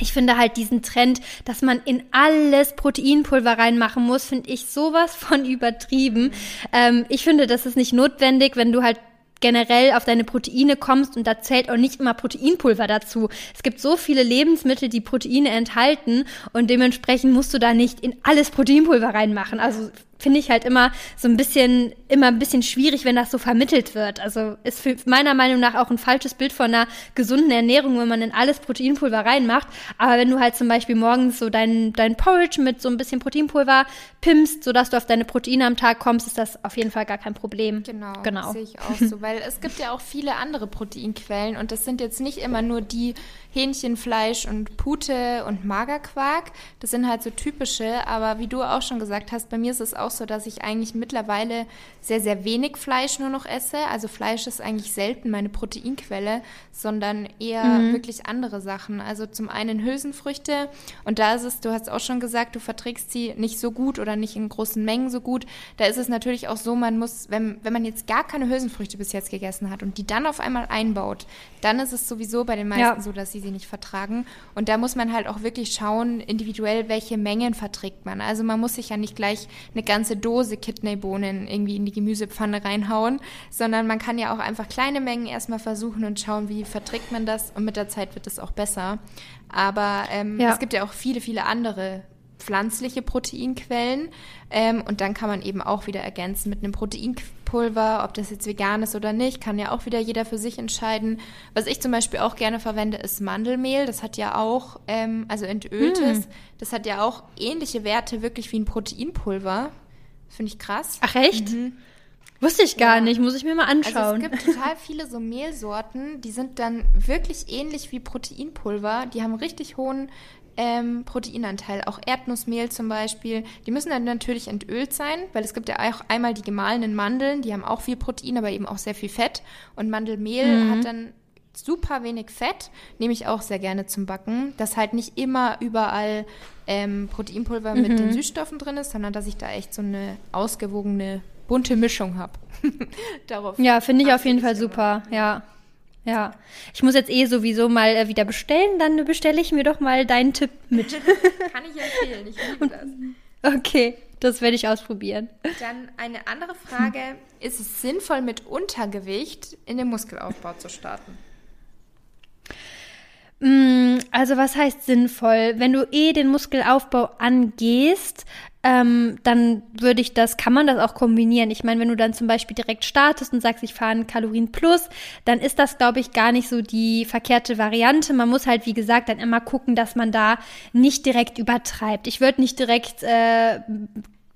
ich finde halt diesen Trend, dass man in alles Proteinpulver reinmachen muss, finde ich sowas von [laughs] übertrieben. Ähm, ich finde, das ist nicht notwendig, wenn du halt generell auf deine Proteine kommst und da zählt auch nicht immer Proteinpulver dazu. Es gibt so viele Lebensmittel, die Proteine enthalten und dementsprechend musst du da nicht in alles Proteinpulver reinmachen. Also finde ich halt immer so ein bisschen, immer ein bisschen schwierig, wenn das so vermittelt wird. Also ist für meiner Meinung nach auch ein falsches Bild von einer gesunden Ernährung, wenn man in alles Proteinpulver reinmacht. Aber wenn du halt zum Beispiel morgens so dein, dein Porridge mit so ein bisschen Proteinpulver pimpst, sodass du auf deine Proteine am Tag kommst, ist das auf jeden Fall gar kein Problem. Genau, genau. sehe ich auch so, weil es gibt ja auch viele andere Proteinquellen und das sind jetzt nicht immer nur die Hähnchenfleisch und Pute und Magerquark. Das sind halt so typische, aber wie du auch schon gesagt hast, bei mir ist es auch so, dass ich eigentlich mittlerweile sehr, sehr wenig Fleisch nur noch esse. Also Fleisch ist eigentlich selten meine Proteinquelle, sondern eher mhm. wirklich andere Sachen. Also zum einen Hülsenfrüchte und da ist es, du hast auch schon gesagt, du verträgst sie nicht so gut oder nicht in großen Mengen so gut. Da ist es natürlich auch so, man muss, wenn, wenn man jetzt gar keine Hülsenfrüchte bis jetzt gegessen hat und die dann auf einmal einbaut, dann ist es sowieso bei den meisten ja. so, dass sie sie nicht vertragen. Und da muss man halt auch wirklich schauen, individuell, welche Mengen verträgt man. Also man muss sich ja nicht gleich eine ganze Dose Kidneybohnen irgendwie in die Gemüsepfanne reinhauen, sondern man kann ja auch einfach kleine Mengen erstmal versuchen und schauen, wie verträgt man das. Und mit der Zeit wird es auch besser. Aber ähm, ja. es gibt ja auch viele, viele andere pflanzliche Proteinquellen. Ähm, und dann kann man eben auch wieder ergänzen mit einem Proteinpulver, ob das jetzt vegan ist oder nicht, kann ja auch wieder jeder für sich entscheiden. Was ich zum Beispiel auch gerne verwende, ist Mandelmehl. Das hat ja auch, ähm, also entöltes, hm. das hat ja auch ähnliche Werte wirklich wie ein Proteinpulver. Finde ich krass. Ach echt? Mhm. Wusste ich gar ja. nicht, muss ich mir mal anschauen. Also es gibt total viele so Mehlsorten, die sind dann wirklich ähnlich wie Proteinpulver. Die haben richtig hohen ähm, Proteinanteil. Auch Erdnussmehl zum Beispiel. Die müssen dann natürlich entölt sein, weil es gibt ja auch einmal die gemahlenen Mandeln, die haben auch viel Protein, aber eben auch sehr viel Fett. Und Mandelmehl mhm. hat dann super wenig Fett, nehme ich auch sehr gerne zum Backen, dass halt nicht immer überall ähm, Proteinpulver mhm. mit den Süßstoffen drin ist, sondern dass ich da echt so eine ausgewogene, bunte Mischung habe. [laughs] ja, finde ich auf jeden Fall super, ja. Ja, ich muss jetzt eh sowieso mal äh, wieder bestellen, dann bestelle ich mir doch mal deinen Tipp mit. [laughs] Kann ich empfehlen, ich liebe das. Okay, das werde ich ausprobieren. Dann eine andere Frage, ist es sinnvoll mit Untergewicht in den Muskelaufbau zu starten? Mm, also was heißt sinnvoll? Wenn du eh den Muskelaufbau angehst, ähm, dann würde ich das, kann man das auch kombinieren. Ich meine, wenn du dann zum Beispiel direkt startest und sagst, ich fahre einen Kalorien plus, dann ist das, glaube ich, gar nicht so die verkehrte Variante. Man muss halt, wie gesagt, dann immer gucken, dass man da nicht direkt übertreibt. Ich würde nicht direkt äh,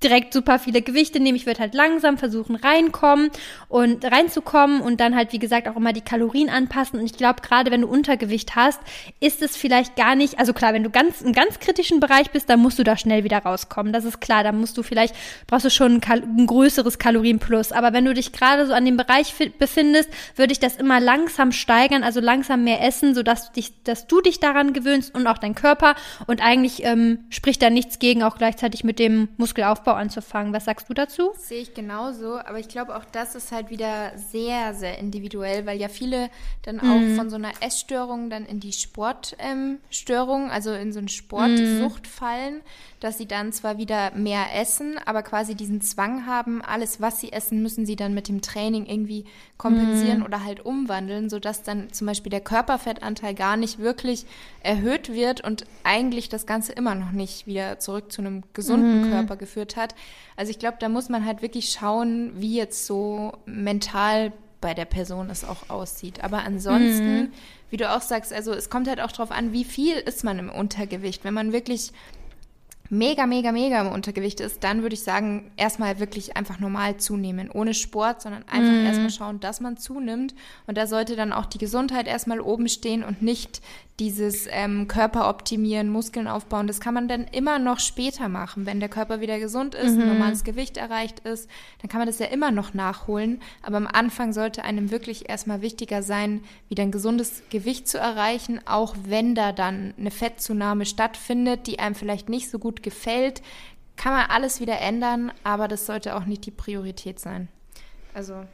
direkt super viele Gewichte nehmen. Ich würde halt langsam versuchen reinkommen und reinzukommen und dann halt, wie gesagt, auch immer die Kalorien anpassen. Und ich glaube, gerade wenn du Untergewicht hast, ist es vielleicht gar nicht, also klar, wenn du ganz im ganz kritischen Bereich bist, dann musst du da schnell wieder rauskommen. Das ist klar. Da musst du vielleicht, brauchst du schon ein, Kal ein größeres Kalorienplus. Aber wenn du dich gerade so an dem Bereich befindest, würde ich das immer langsam steigern, also langsam mehr essen, sodass dich, dass du dich daran gewöhnst und auch dein Körper. Und eigentlich ähm, spricht da nichts gegen, auch gleichzeitig mit dem Muskelaufbau Aufbau anzufangen. Was sagst du dazu? sehe ich genauso, aber ich glaube auch das ist halt wieder sehr, sehr individuell, weil ja viele dann auch mhm. von so einer Essstörung dann in die Sportstörung, ähm, also in so eine Sportsucht mhm. fallen dass sie dann zwar wieder mehr essen, aber quasi diesen Zwang haben, alles, was sie essen, müssen sie dann mit dem Training irgendwie kompensieren mm. oder halt umwandeln, sodass dann zum Beispiel der Körperfettanteil gar nicht wirklich erhöht wird und eigentlich das Ganze immer noch nicht wieder zurück zu einem gesunden mm. Körper geführt hat. Also ich glaube, da muss man halt wirklich schauen, wie jetzt so mental bei der Person es auch aussieht. Aber ansonsten, mm. wie du auch sagst, also es kommt halt auch darauf an, wie viel ist man im Untergewicht. Wenn man wirklich mega, mega, mega im Untergewicht ist, dann würde ich sagen, erstmal wirklich einfach normal zunehmen, ohne Sport, sondern einfach mm. erstmal schauen, dass man zunimmt. Und da sollte dann auch die Gesundheit erstmal oben stehen und nicht dieses ähm, Körper optimieren, Muskeln aufbauen, das kann man dann immer noch später machen. Wenn der Körper wieder gesund ist, mhm. ein normales Gewicht erreicht ist, dann kann man das ja immer noch nachholen. Aber am Anfang sollte einem wirklich erstmal wichtiger sein, wieder ein gesundes Gewicht zu erreichen, auch wenn da dann eine Fettzunahme stattfindet, die einem vielleicht nicht so gut gefällt, kann man alles wieder ändern, aber das sollte auch nicht die Priorität sein. Also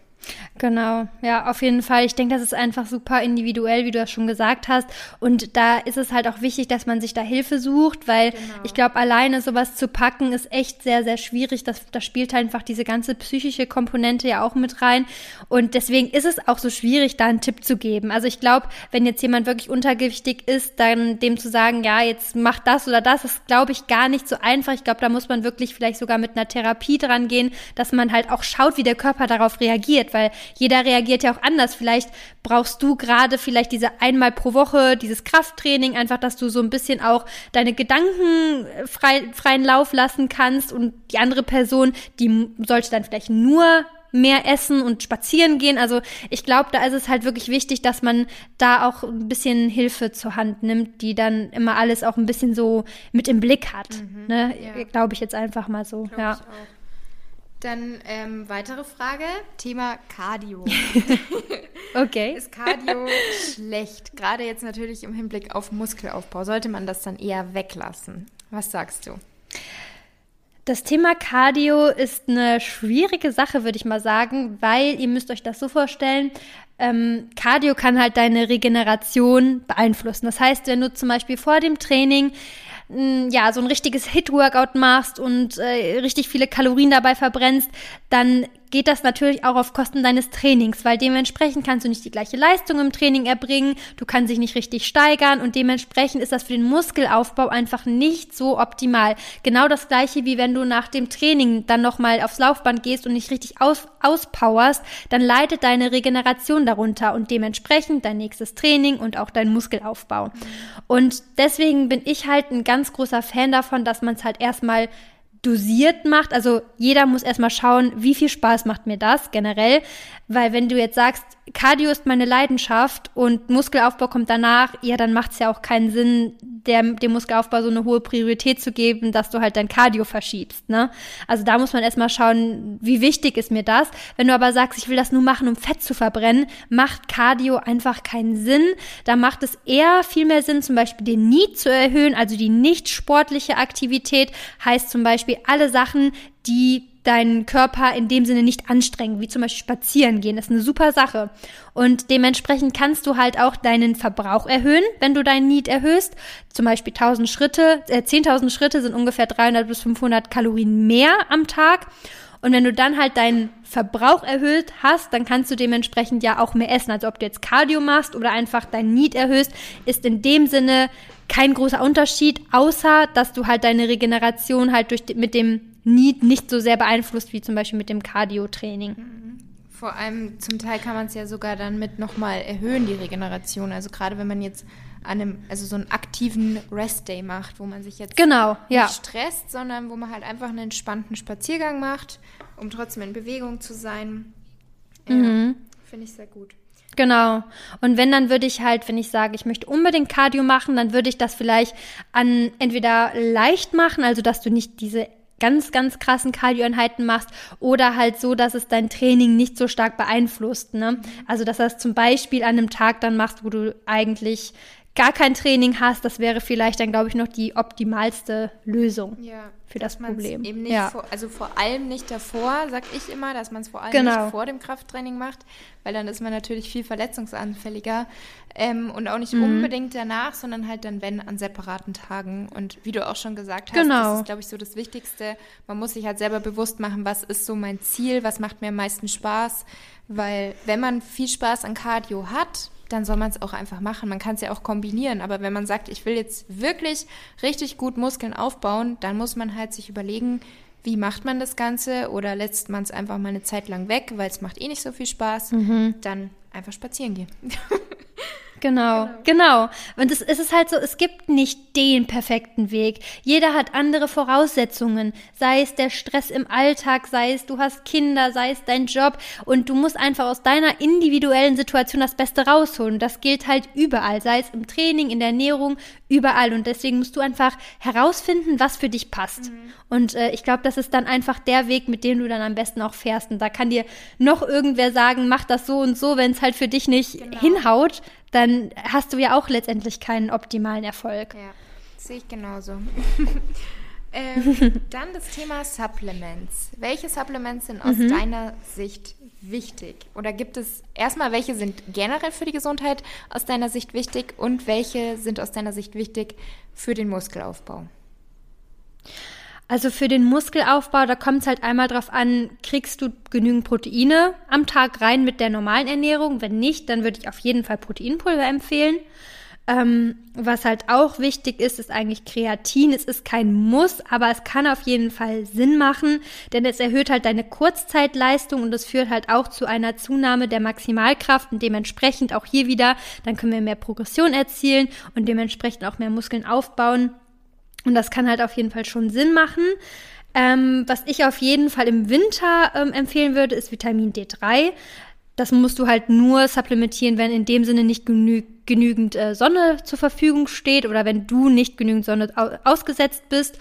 Genau, ja, auf jeden Fall. Ich denke, das ist einfach super individuell, wie du das schon gesagt hast. Und da ist es halt auch wichtig, dass man sich da Hilfe sucht, weil genau. ich glaube, alleine sowas zu packen ist echt sehr, sehr schwierig. Das, das spielt halt einfach diese ganze psychische Komponente ja auch mit rein. Und deswegen ist es auch so schwierig, da einen Tipp zu geben. Also ich glaube, wenn jetzt jemand wirklich untergewichtig ist, dann dem zu sagen, ja, jetzt mach das oder das, ist, glaube ich, gar nicht so einfach. Ich glaube, da muss man wirklich vielleicht sogar mit einer Therapie dran gehen, dass man halt auch schaut, wie der Körper darauf reagiert weil jeder reagiert ja auch anders. Vielleicht brauchst du gerade vielleicht diese einmal pro Woche, dieses Krafttraining, einfach, dass du so ein bisschen auch deine Gedanken frei, freien Lauf lassen kannst und die andere Person, die sollte dann vielleicht nur mehr essen und spazieren gehen. Also ich glaube, da ist es halt wirklich wichtig, dass man da auch ein bisschen Hilfe zur Hand nimmt, die dann immer alles auch ein bisschen so mit im Blick hat. Mhm, ne? Ja. Glaube ich jetzt einfach mal so. Glaub ja. Dann ähm, weitere Frage, Thema Cardio. [laughs] okay. Ist Cardio schlecht? Gerade jetzt natürlich im Hinblick auf Muskelaufbau. Sollte man das dann eher weglassen? Was sagst du? Das Thema Cardio ist eine schwierige Sache, würde ich mal sagen, weil ihr müsst euch das so vorstellen, ähm, Cardio kann halt deine Regeneration beeinflussen. Das heißt, wenn du zum Beispiel vor dem Training ja, so ein richtiges Hit-Workout machst und äh, richtig viele Kalorien dabei verbrennst, dann geht das natürlich auch auf Kosten deines Trainings, weil dementsprechend kannst du nicht die gleiche Leistung im Training erbringen, du kannst dich nicht richtig steigern und dementsprechend ist das für den Muskelaufbau einfach nicht so optimal. Genau das gleiche wie wenn du nach dem Training dann nochmal aufs Laufband gehst und nicht richtig aus, auspowerst, dann leidet deine Regeneration darunter und dementsprechend dein nächstes Training und auch dein Muskelaufbau. Und deswegen bin ich halt ein ganz großer Fan davon, dass man es halt erstmal dosiert macht. Also jeder muss erstmal schauen, wie viel Spaß macht mir das generell. Weil wenn du jetzt sagst, Cardio ist meine Leidenschaft und Muskelaufbau kommt danach, ja, dann macht es ja auch keinen Sinn, der, dem Muskelaufbau so eine hohe Priorität zu geben, dass du halt dein Cardio verschiebst. Ne? Also da muss man erstmal schauen, wie wichtig ist mir das. Wenn du aber sagst, ich will das nur machen, um Fett zu verbrennen, macht Cardio einfach keinen Sinn. Da macht es eher viel mehr Sinn, zum Beispiel den Need zu erhöhen, also die nicht sportliche Aktivität heißt zum Beispiel alle Sachen, die deinen Körper in dem Sinne nicht anstrengen, wie zum Beispiel spazieren gehen. Das ist eine super Sache. Und dementsprechend kannst du halt auch deinen Verbrauch erhöhen, wenn du deinen Need erhöhst. Zum Beispiel 1000 Schritte, äh, 10.000 Schritte sind ungefähr 300 bis 500 Kalorien mehr am Tag. Und wenn du dann halt deinen Verbrauch erhöht hast, dann kannst du dementsprechend ja auch mehr essen. Also ob du jetzt Cardio machst oder einfach dein Need erhöhst, ist in dem Sinne kein großer Unterschied, außer dass du halt deine Regeneration halt durch mit dem Need nicht so sehr beeinflusst wie zum Beispiel mit dem Cardio-Training. Mhm. Vor allem zum Teil kann man es ja sogar dann mit nochmal erhöhen, die Regeneration. Also gerade wenn man jetzt an einem, also so einen aktiven Rest-Day macht, wo man sich jetzt genau, ja. nicht stresst, sondern wo man halt einfach einen entspannten Spaziergang macht, um trotzdem in Bewegung zu sein. Ja, mhm. Finde ich sehr gut. Genau. Und wenn, dann würde ich halt, wenn ich sage, ich möchte unbedingt Cardio machen, dann würde ich das vielleicht an entweder leicht machen, also dass du nicht diese ganz, ganz krassen Cardio-Einheiten machst oder halt so, dass es dein Training nicht so stark beeinflusst. Ne? Also, dass du das zum Beispiel an einem Tag dann machst, wo du eigentlich gar kein Training hast, das wäre vielleicht dann, glaube ich, noch die optimalste Lösung ja, für das Problem. Eben nicht ja. vor, also vor allem nicht davor, sag ich immer, dass man es vor allem genau. nicht vor dem Krafttraining macht, weil dann ist man natürlich viel verletzungsanfälliger ähm, und auch nicht mhm. unbedingt danach, sondern halt dann, wenn, an separaten Tagen. Und wie du auch schon gesagt hast, genau. das ist, glaube ich, so das Wichtigste. Man muss sich halt selber bewusst machen, was ist so mein Ziel, was macht mir am meisten Spaß, weil wenn man viel Spaß an Cardio hat, dann soll man es auch einfach machen. Man kann es ja auch kombinieren. Aber wenn man sagt, ich will jetzt wirklich richtig gut Muskeln aufbauen, dann muss man halt sich überlegen, wie macht man das Ganze oder lässt man es einfach mal eine Zeit lang weg, weil es macht eh nicht so viel Spaß. Mhm. Dann einfach spazieren gehen. [laughs] Genau, genau. Und es, es ist halt so, es gibt nicht den perfekten Weg. Jeder hat andere Voraussetzungen. Sei es der Stress im Alltag, sei es du hast Kinder, sei es dein Job. Und du musst einfach aus deiner individuellen Situation das Beste rausholen. Das gilt halt überall, sei es im Training, in der Ernährung, überall. Und deswegen musst du einfach herausfinden, was für dich passt. Mhm. Und äh, ich glaube, das ist dann einfach der Weg, mit dem du dann am besten auch fährst. Und da kann dir noch irgendwer sagen, mach das so und so, wenn es halt für dich nicht genau. hinhaut dann hast du ja auch letztendlich keinen optimalen Erfolg. Ja, sehe ich genauso. [laughs] ähm, [laughs] dann das Thema Supplements. Welche Supplements sind aus mhm. deiner Sicht wichtig? Oder gibt es erstmal, welche sind generell für die Gesundheit aus deiner Sicht wichtig und welche sind aus deiner Sicht wichtig für den Muskelaufbau? Also für den Muskelaufbau, da kommt es halt einmal drauf an, kriegst du genügend Proteine am Tag rein mit der normalen Ernährung? Wenn nicht, dann würde ich auf jeden Fall Proteinpulver empfehlen. Ähm, was halt auch wichtig ist, ist eigentlich Kreatin. Es ist kein Muss, aber es kann auf jeden Fall Sinn machen, denn es erhöht halt deine Kurzzeitleistung und es führt halt auch zu einer Zunahme der Maximalkraft und dementsprechend auch hier wieder, dann können wir mehr Progression erzielen und dementsprechend auch mehr Muskeln aufbauen. Und das kann halt auf jeden Fall schon Sinn machen. Ähm, was ich auf jeden Fall im Winter ähm, empfehlen würde, ist Vitamin D3. Das musst du halt nur supplementieren, wenn in dem Sinne nicht genü genügend äh, Sonne zur Verfügung steht oder wenn du nicht genügend Sonne au ausgesetzt bist.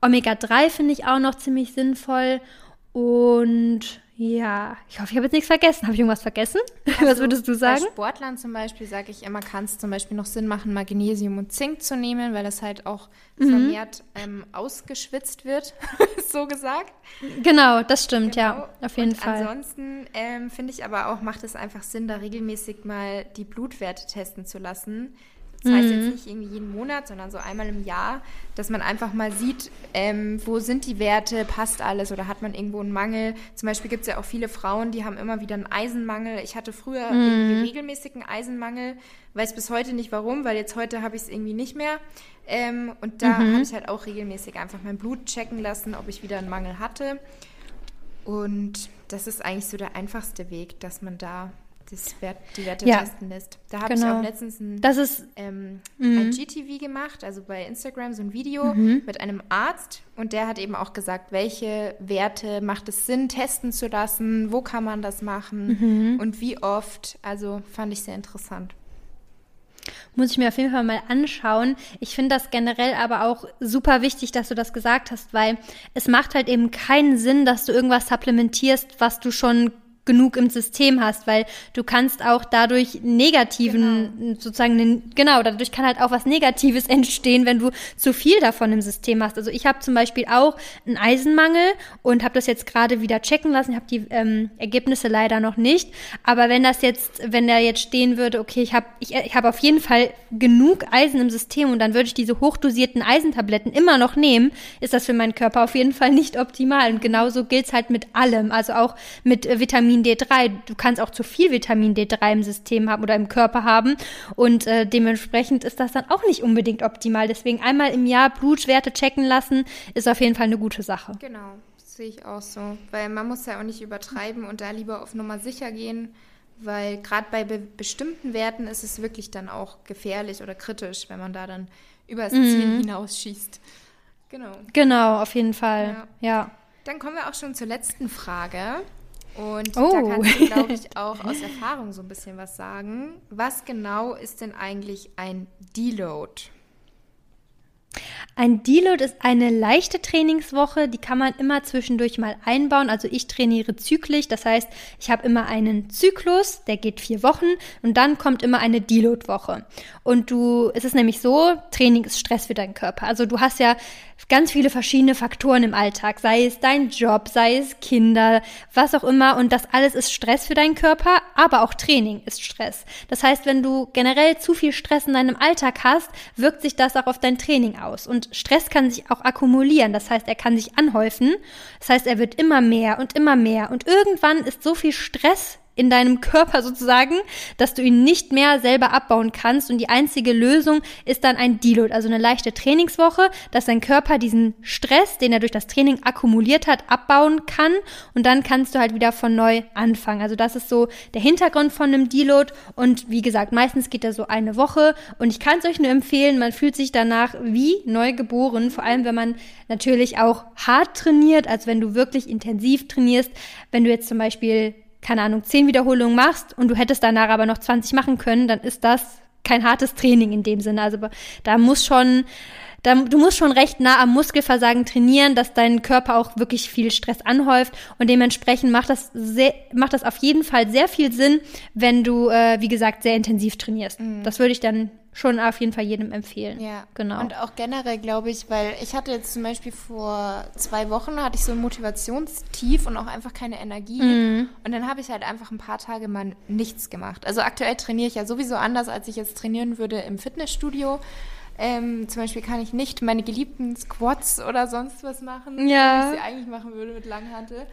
Omega-3 finde ich auch noch ziemlich sinnvoll. Und ja, ich hoffe, ich habe jetzt nichts vergessen. Habe ich irgendwas vergessen? [laughs] Also, Was würdest du sagen? Bei Sportlern zum Beispiel sage ich immer, kann es zum Beispiel noch Sinn machen, Magnesium und Zink zu nehmen, weil das halt auch mhm. vermehrt ähm, ausgeschwitzt wird, [laughs] so gesagt. Genau, das stimmt, genau. ja, auf jeden und Fall. Ansonsten ähm, finde ich aber auch, macht es einfach Sinn, da regelmäßig mal die Blutwerte testen zu lassen das heißt jetzt mhm. nicht irgendwie jeden Monat, sondern so einmal im Jahr, dass man einfach mal sieht, ähm, wo sind die Werte, passt alles oder hat man irgendwo einen Mangel. Zum Beispiel gibt es ja auch viele Frauen, die haben immer wieder einen Eisenmangel. Ich hatte früher mhm. irgendwie regelmäßigen Eisenmangel, weiß bis heute nicht warum, weil jetzt heute habe ich es irgendwie nicht mehr. Ähm, und da mhm. habe ich halt auch regelmäßig einfach mein Blut checken lassen, ob ich wieder einen Mangel hatte. Und das ist eigentlich so der einfachste Weg, dass man da das Wert, die Werte ja, testen lässt. Da habe genau. ich auch letztens ein, das ist, ähm, mhm. ein GTV gemacht, also bei Instagram so ein Video mhm. mit einem Arzt und der hat eben auch gesagt, welche Werte macht es Sinn, testen zu lassen, wo kann man das machen mhm. und wie oft. Also fand ich sehr interessant. Muss ich mir auf jeden Fall mal anschauen. Ich finde das generell aber auch super wichtig, dass du das gesagt hast, weil es macht halt eben keinen Sinn, dass du irgendwas supplementierst, was du schon genug im System hast, weil du kannst auch dadurch negativen, genau. sozusagen, genau, dadurch kann halt auch was Negatives [laughs] entstehen, wenn du zu viel davon im System hast. Also ich habe zum Beispiel auch einen Eisenmangel und habe das jetzt gerade wieder checken lassen. Ich habe die ähm, Ergebnisse leider noch nicht, aber wenn das jetzt, wenn da jetzt stehen würde, okay, ich habe ich, ich hab auf jeden Fall genug Eisen im System und dann würde ich diese hochdosierten Eisentabletten immer noch nehmen, ist das für meinen Körper auf jeden Fall nicht optimal. Und genauso gilt's halt mit allem, also auch mit äh, Vitamin Vitamin D3. Du kannst auch zu viel Vitamin D3 im System haben oder im Körper haben und äh, dementsprechend ist das dann auch nicht unbedingt optimal. Deswegen einmal im Jahr Blutwerte checken lassen ist auf jeden Fall eine gute Sache. Genau, sehe ich auch so, weil man muss ja auch nicht übertreiben und da lieber auf Nummer sicher gehen weil gerade bei be bestimmten Werten ist es wirklich dann auch gefährlich oder kritisch, wenn man da dann über das mhm. Ziel hinausschießt. Genau. Genau, auf jeden Fall. Ja. ja. Dann kommen wir auch schon zur letzten Frage. Und oh. da kannst du, glaube ich, [laughs] auch aus Erfahrung so ein bisschen was sagen. Was genau ist denn eigentlich ein Deload? Ein Deload ist eine leichte Trainingswoche, die kann man immer zwischendurch mal einbauen. Also ich trainiere zyklisch, das heißt, ich habe immer einen Zyklus, der geht vier Wochen und dann kommt immer eine Deload-Woche. Und du, es ist nämlich so, Training ist Stress für deinen Körper. Also du hast ja ganz viele verschiedene Faktoren im Alltag, sei es dein Job, sei es Kinder, was auch immer. Und das alles ist Stress für deinen Körper, aber auch Training ist Stress. Das heißt, wenn du generell zu viel Stress in deinem Alltag hast, wirkt sich das auch auf dein Training aus. Und Stress kann sich auch akkumulieren. Das heißt, er kann sich anhäufen. Das heißt, er wird immer mehr und immer mehr. Und irgendwann ist so viel Stress in deinem Körper sozusagen, dass du ihn nicht mehr selber abbauen kannst. Und die einzige Lösung ist dann ein Deload, also eine leichte Trainingswoche, dass dein Körper diesen Stress, den er durch das Training akkumuliert hat, abbauen kann. Und dann kannst du halt wieder von neu anfangen. Also das ist so der Hintergrund von einem Deload. Und wie gesagt, meistens geht er so eine Woche. Und ich kann es euch nur empfehlen, man fühlt sich danach wie neu geboren. Vor allem, wenn man natürlich auch hart trainiert, als wenn du wirklich intensiv trainierst. Wenn du jetzt zum Beispiel keine Ahnung, zehn Wiederholungen machst und du hättest danach aber noch 20 machen können, dann ist das kein hartes Training in dem Sinne. Also da muss schon, da, du musst schon recht nah am Muskelversagen trainieren, dass dein Körper auch wirklich viel Stress anhäuft und dementsprechend macht das sehr, macht das auf jeden Fall sehr viel Sinn, wenn du, äh, wie gesagt, sehr intensiv trainierst. Mhm. Das würde ich dann schon auf jeden Fall jedem empfehlen. Ja, genau. Und auch generell glaube ich, weil ich hatte jetzt zum Beispiel vor zwei Wochen hatte ich so ein Motivationstief und auch einfach keine Energie. Mhm. Und dann habe ich halt einfach ein paar Tage mal nichts gemacht. Also aktuell trainiere ich ja sowieso anders, als ich jetzt trainieren würde im Fitnessstudio. Ähm, zum Beispiel kann ich nicht meine geliebten Squats oder sonst was machen, ja. wie ich sie eigentlich machen würde mit Langhantel.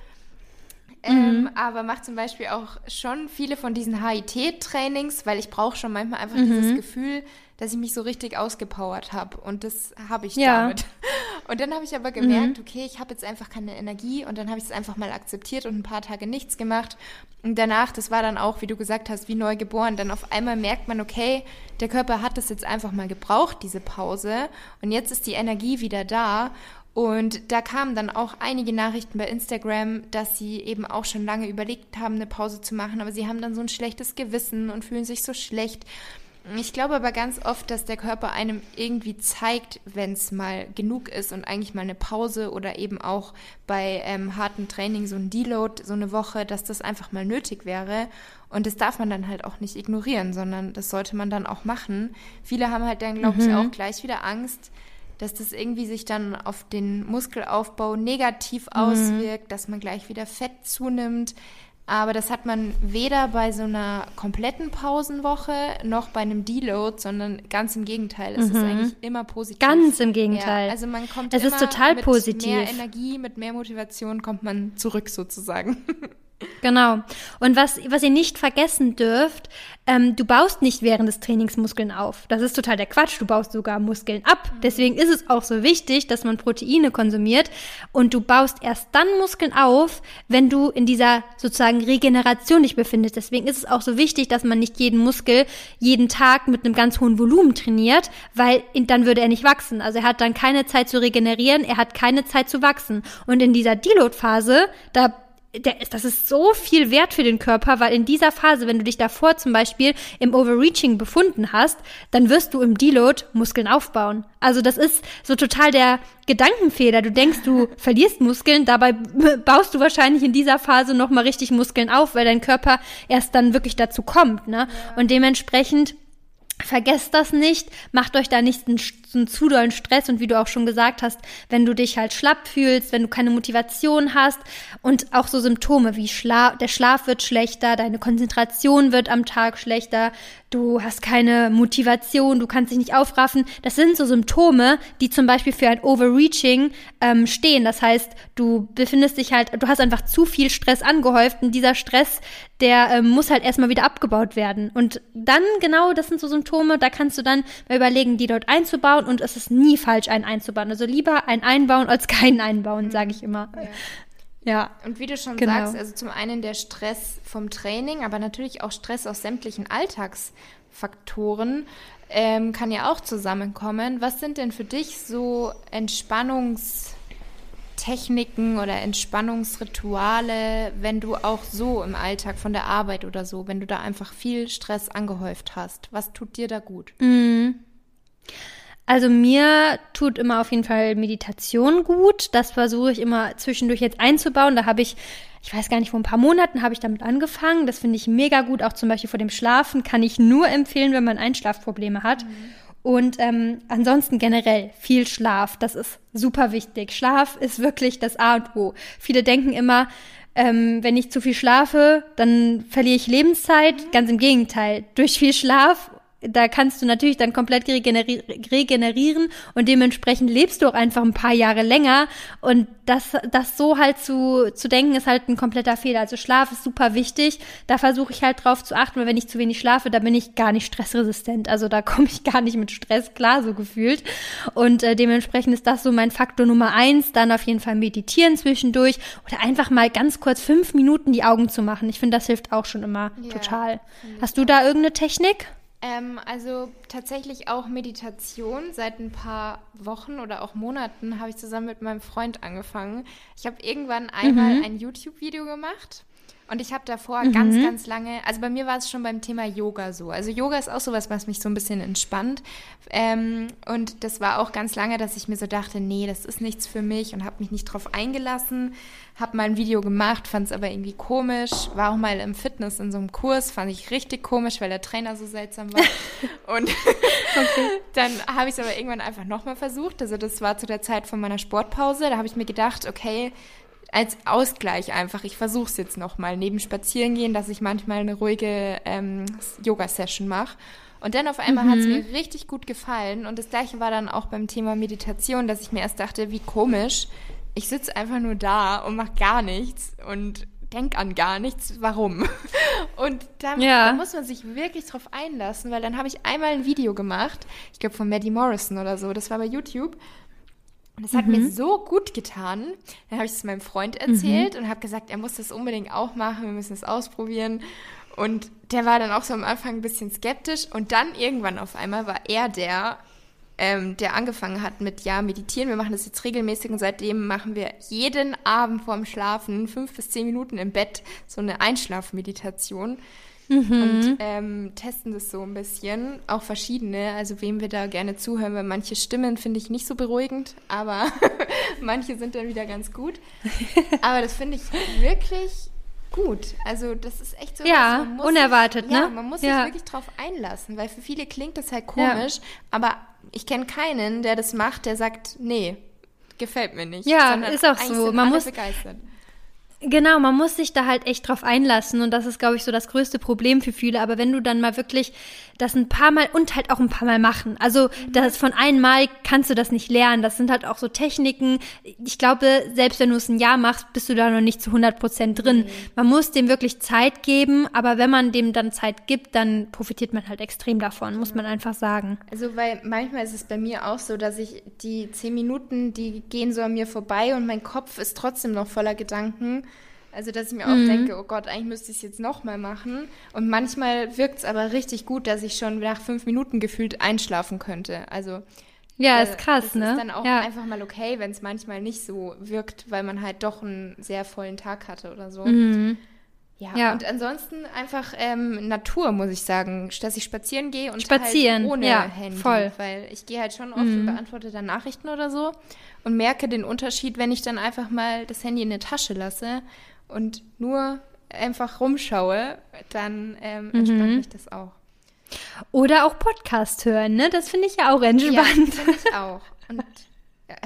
Ähm, mhm. Aber mache zum Beispiel auch schon viele von diesen HIT-Trainings, weil ich brauche schon manchmal einfach mhm. dieses Gefühl, dass ich mich so richtig ausgepowert habe. Und das habe ich ja. damit. [laughs] Und dann habe ich aber gemerkt, mhm. okay, ich habe jetzt einfach keine Energie und dann habe ich es einfach mal akzeptiert und ein paar Tage nichts gemacht. Und danach, das war dann auch, wie du gesagt hast, wie neu geboren. Dann auf einmal merkt man, okay, der Körper hat das jetzt einfach mal gebraucht, diese Pause. Und jetzt ist die Energie wieder da. Und da kamen dann auch einige Nachrichten bei Instagram, dass sie eben auch schon lange überlegt haben, eine Pause zu machen, aber sie haben dann so ein schlechtes Gewissen und fühlen sich so schlecht. Ich glaube aber ganz oft, dass der Körper einem irgendwie zeigt, wenn es mal genug ist und eigentlich mal eine Pause oder eben auch bei ähm, harten Training so ein Deload, so eine Woche, dass das einfach mal nötig wäre. Und das darf man dann halt auch nicht ignorieren, sondern das sollte man dann auch machen. Viele haben halt dann, glaube mhm. ich, auch gleich wieder Angst, dass das irgendwie sich dann auf den Muskelaufbau negativ mhm. auswirkt, dass man gleich wieder Fett zunimmt. Aber das hat man weder bei so einer kompletten Pausenwoche noch bei einem Deload, sondern ganz im Gegenteil. Es mhm. ist eigentlich immer positiv. Ganz im Gegenteil. Ja, also man kommt es ist total mit positiv. mehr Energie, mit mehr Motivation kommt man zurück sozusagen. [laughs] Genau. Und was, was ihr nicht vergessen dürft, ähm, du baust nicht während des Trainings Muskeln auf. Das ist total der Quatsch. Du baust sogar Muskeln ab. Deswegen ist es auch so wichtig, dass man Proteine konsumiert. Und du baust erst dann Muskeln auf, wenn du in dieser sozusagen Regeneration dich befindest. Deswegen ist es auch so wichtig, dass man nicht jeden Muskel jeden Tag mit einem ganz hohen Volumen trainiert, weil dann würde er nicht wachsen. Also er hat dann keine Zeit zu regenerieren, er hat keine Zeit zu wachsen. Und in dieser Deload-Phase, da der das ist so viel wert für den Körper, weil in dieser Phase, wenn du dich davor zum Beispiel im Overreaching befunden hast, dann wirst du im Deload Muskeln aufbauen. Also das ist so total der Gedankenfehler. Du denkst, du [laughs] verlierst Muskeln, dabei [laughs] baust du wahrscheinlich in dieser Phase nochmal richtig Muskeln auf, weil dein Körper erst dann wirklich dazu kommt. Ne? Und dementsprechend Vergesst das nicht, macht euch da nicht so einen zu dollen Stress und wie du auch schon gesagt hast, wenn du dich halt schlapp fühlst, wenn du keine Motivation hast und auch so Symptome wie Schla der Schlaf wird schlechter, deine Konzentration wird am Tag schlechter, du hast keine Motivation, du kannst dich nicht aufraffen. Das sind so Symptome, die zum Beispiel für ein Overreaching ähm, stehen. Das heißt, du befindest dich halt, du hast einfach zu viel Stress angehäuft und dieser Stress, der ähm, muss halt erstmal wieder abgebaut werden. Und dann genau, das sind so Symptome, da kannst du dann mal überlegen, die dort einzubauen und es ist nie falsch, einen einzubauen. Also lieber ein einbauen als keinen einbauen, sage ich immer. Ja. Ja. Und wie du schon genau. sagst, also zum einen der Stress vom Training, aber natürlich auch Stress aus sämtlichen Alltagsfaktoren ähm, kann ja auch zusammenkommen. Was sind denn für dich so Entspannungstechniken oder Entspannungsrituale, wenn du auch so im Alltag von der Arbeit oder so, wenn du da einfach viel Stress angehäuft hast? Was tut dir da gut? Mhm. Also mir tut immer auf jeden Fall Meditation gut. Das versuche ich immer zwischendurch jetzt einzubauen. Da habe ich, ich weiß gar nicht, vor ein paar Monaten habe ich damit angefangen. Das finde ich mega gut. Auch zum Beispiel vor dem Schlafen kann ich nur empfehlen, wenn man Einschlafprobleme hat. Mhm. Und ähm, ansonsten generell viel Schlaf. Das ist super wichtig. Schlaf ist wirklich das A und O. Viele denken immer, ähm, wenn ich zu viel schlafe, dann verliere ich Lebenszeit. Mhm. Ganz im Gegenteil. Durch viel Schlaf da kannst du natürlich dann komplett regeneri regenerieren und dementsprechend lebst du auch einfach ein paar Jahre länger und das, das so halt zu, zu denken ist halt ein kompletter Fehler. Also Schlaf ist super wichtig, da versuche ich halt drauf zu achten, weil wenn ich zu wenig schlafe, da bin ich gar nicht stressresistent, also da [laughs] komme ich gar nicht mit Stress klar, so gefühlt und äh, dementsprechend ist das so mein Faktor Nummer eins, dann auf jeden Fall meditieren zwischendurch oder einfach mal ganz kurz fünf Minuten die Augen zu machen. Ich finde, das hilft auch schon immer ja, total. Hast du da irgendeine Technik? Ähm, also tatsächlich auch Meditation. Seit ein paar Wochen oder auch Monaten habe ich zusammen mit meinem Freund angefangen. Ich habe irgendwann einmal mhm. ein YouTube-Video gemacht und ich habe davor mhm. ganz, ganz lange, also bei mir war es schon beim Thema Yoga so. Also Yoga ist auch sowas, was mich so ein bisschen entspannt. Ähm, und das war auch ganz lange, dass ich mir so dachte, nee, das ist nichts für mich und habe mich nicht drauf eingelassen. Habe mal ein Video gemacht, fand es aber irgendwie komisch. War auch mal im Fitness in so einem Kurs, fand ich richtig komisch, weil der Trainer so seltsam war. [laughs] und okay. [laughs] dann habe ich es aber irgendwann einfach nochmal versucht. Also das war zu der Zeit von meiner Sportpause. Da habe ich mir gedacht, okay, als Ausgleich einfach. Ich versuche es jetzt nochmal neben Spazierengehen, dass ich manchmal eine ruhige ähm, Yoga-Session mache. Und dann auf einmal mhm. hat es mir richtig gut gefallen. Und das gleiche war dann auch beim Thema Meditation, dass ich mir erst dachte, wie komisch. Ich sitze einfach nur da und mache gar nichts und denk an gar nichts. Warum? [laughs] Und da, ja. da muss man sich wirklich drauf einlassen, weil dann habe ich einmal ein Video gemacht, ich glaube von Maddie Morrison oder so, das war bei YouTube. Und das hat mhm. mir so gut getan. Dann habe ich es meinem Freund erzählt mhm. und habe gesagt, er muss das unbedingt auch machen, wir müssen es ausprobieren. Und der war dann auch so am Anfang ein bisschen skeptisch. Und dann irgendwann auf einmal war er der, ähm, der angefangen hat mit, ja, meditieren. Wir machen das jetzt regelmäßig und seitdem machen wir jeden Abend vorm Schlafen fünf bis zehn Minuten im Bett so eine Einschlafmeditation mhm. und ähm, testen das so ein bisschen. Auch verschiedene, also wem wir da gerne zuhören, weil manche Stimmen finde ich nicht so beruhigend, aber [laughs] manche sind dann wieder ganz gut. [laughs] Aber das finde ich wirklich gut. Also das ist echt so. Ja, unerwartet, sich, ne? Ja, man muss ja. sich wirklich drauf einlassen, weil für viele klingt das halt komisch, ja. aber ich kenne keinen, der das macht, der sagt, nee, gefällt mir nicht. Ja, ist auch so. Man muss begeistert. Genau, man muss sich da halt echt drauf einlassen und das ist, glaube ich, so das größte Problem für viele. Aber wenn du dann mal wirklich das ein paar Mal und halt auch ein paar Mal machen. Also mhm. das von einmal kannst du das nicht lernen. Das sind halt auch so Techniken. Ich glaube, selbst wenn du es ein Jahr machst, bist du da noch nicht zu 100 Prozent drin. Mhm. Man muss dem wirklich Zeit geben, aber wenn man dem dann Zeit gibt, dann profitiert man halt extrem davon, muss man einfach sagen. Also weil manchmal ist es bei mir auch so, dass ich die zehn Minuten, die gehen so an mir vorbei und mein Kopf ist trotzdem noch voller Gedanken. Also, dass ich mir auch mhm. denke, oh Gott, eigentlich müsste ich es jetzt nochmal machen. Und manchmal wirkt es aber richtig gut, dass ich schon nach fünf Minuten gefühlt einschlafen könnte. Also. Ja, ist krass, das ne? ist dann auch ja. einfach mal okay, wenn es manchmal nicht so wirkt, weil man halt doch einen sehr vollen Tag hatte oder so. Mhm. Ja, ja, und ansonsten einfach ähm, Natur, muss ich sagen, dass ich spazieren gehe und spazieren, halt ohne ja, Handy. Voll. Weil ich gehe halt schon oft mhm. und beantworte dann Nachrichten oder so und merke den Unterschied, wenn ich dann einfach mal das Handy in der Tasche lasse und nur einfach rumschaue, dann ähm, entspannt mhm. mich das auch. Oder auch Podcast hören, ne? Das finde ich ja auch entspannt. Ja, finde ich auch. Und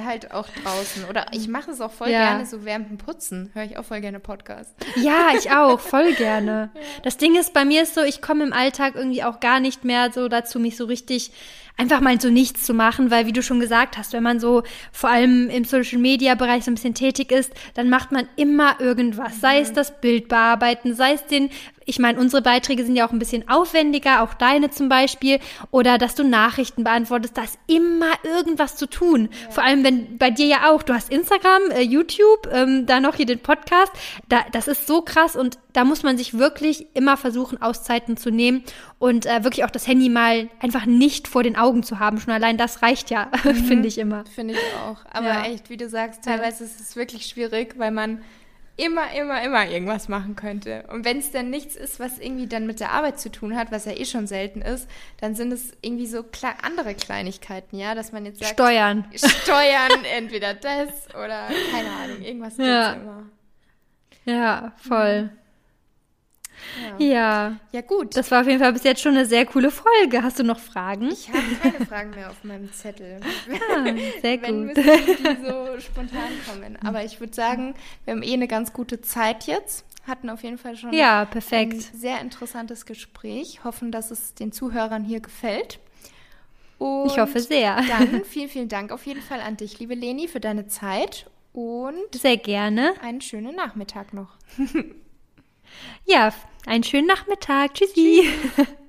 halt auch draußen. Oder ich mache es auch voll ja. gerne so während dem Putzen. Höre ich auch voll gerne Podcast. Ja, ich auch, voll [laughs] gerne. Das Ding ist, bei mir ist so, ich komme im Alltag irgendwie auch gar nicht mehr so dazu, mich so richtig einfach mal so nichts zu machen, weil wie du schon gesagt hast, wenn man so vor allem im Social Media Bereich so ein bisschen tätig ist, dann macht man immer irgendwas, sei es mhm. das Bild bearbeiten, sei es den ich meine, unsere Beiträge sind ja auch ein bisschen aufwendiger, auch deine zum Beispiel, oder dass du Nachrichten beantwortest, da ist immer irgendwas zu tun. Ja. Vor allem, wenn bei dir ja auch, du hast Instagram, äh, YouTube, ähm, da noch hier den Podcast, da, das ist so krass und da muss man sich wirklich immer versuchen, Auszeiten zu nehmen und äh, wirklich auch das Handy mal einfach nicht vor den Augen zu haben. Schon allein das reicht ja, [laughs] mhm. finde ich immer. Finde ich auch. Aber ja. echt, wie du sagst, teilweise ja. ist es wirklich schwierig, weil man immer, immer, immer irgendwas machen könnte. Und wenn es dann nichts ist, was irgendwie dann mit der Arbeit zu tun hat, was ja eh schon selten ist, dann sind es irgendwie so kle andere Kleinigkeiten, ja, dass man jetzt sagt, Steuern. Steuern, [laughs] entweder das oder keine Ahnung, irgendwas ja. immer. Ja, voll. Mhm. Ja. ja. Ja, gut. Das war auf jeden Fall bis jetzt schon eine sehr coole Folge. Hast du noch Fragen? Ich habe keine Fragen mehr auf meinem Zettel. [laughs] Ah, sehr Wenn gut. Wenn die so spontan kommen. Aber ich würde sagen, wir haben eh eine ganz gute Zeit jetzt. Hatten auf jeden Fall schon ja, perfekt. ein sehr interessantes Gespräch. Hoffen, dass es den Zuhörern hier gefällt. Und ich hoffe sehr. Dann vielen, vielen Dank auf jeden Fall an dich, liebe Leni, für deine Zeit und sehr gerne. Einen schönen Nachmittag noch. [laughs] Ja, einen schönen Nachmittag. Tschüssi. Tschüss. [laughs]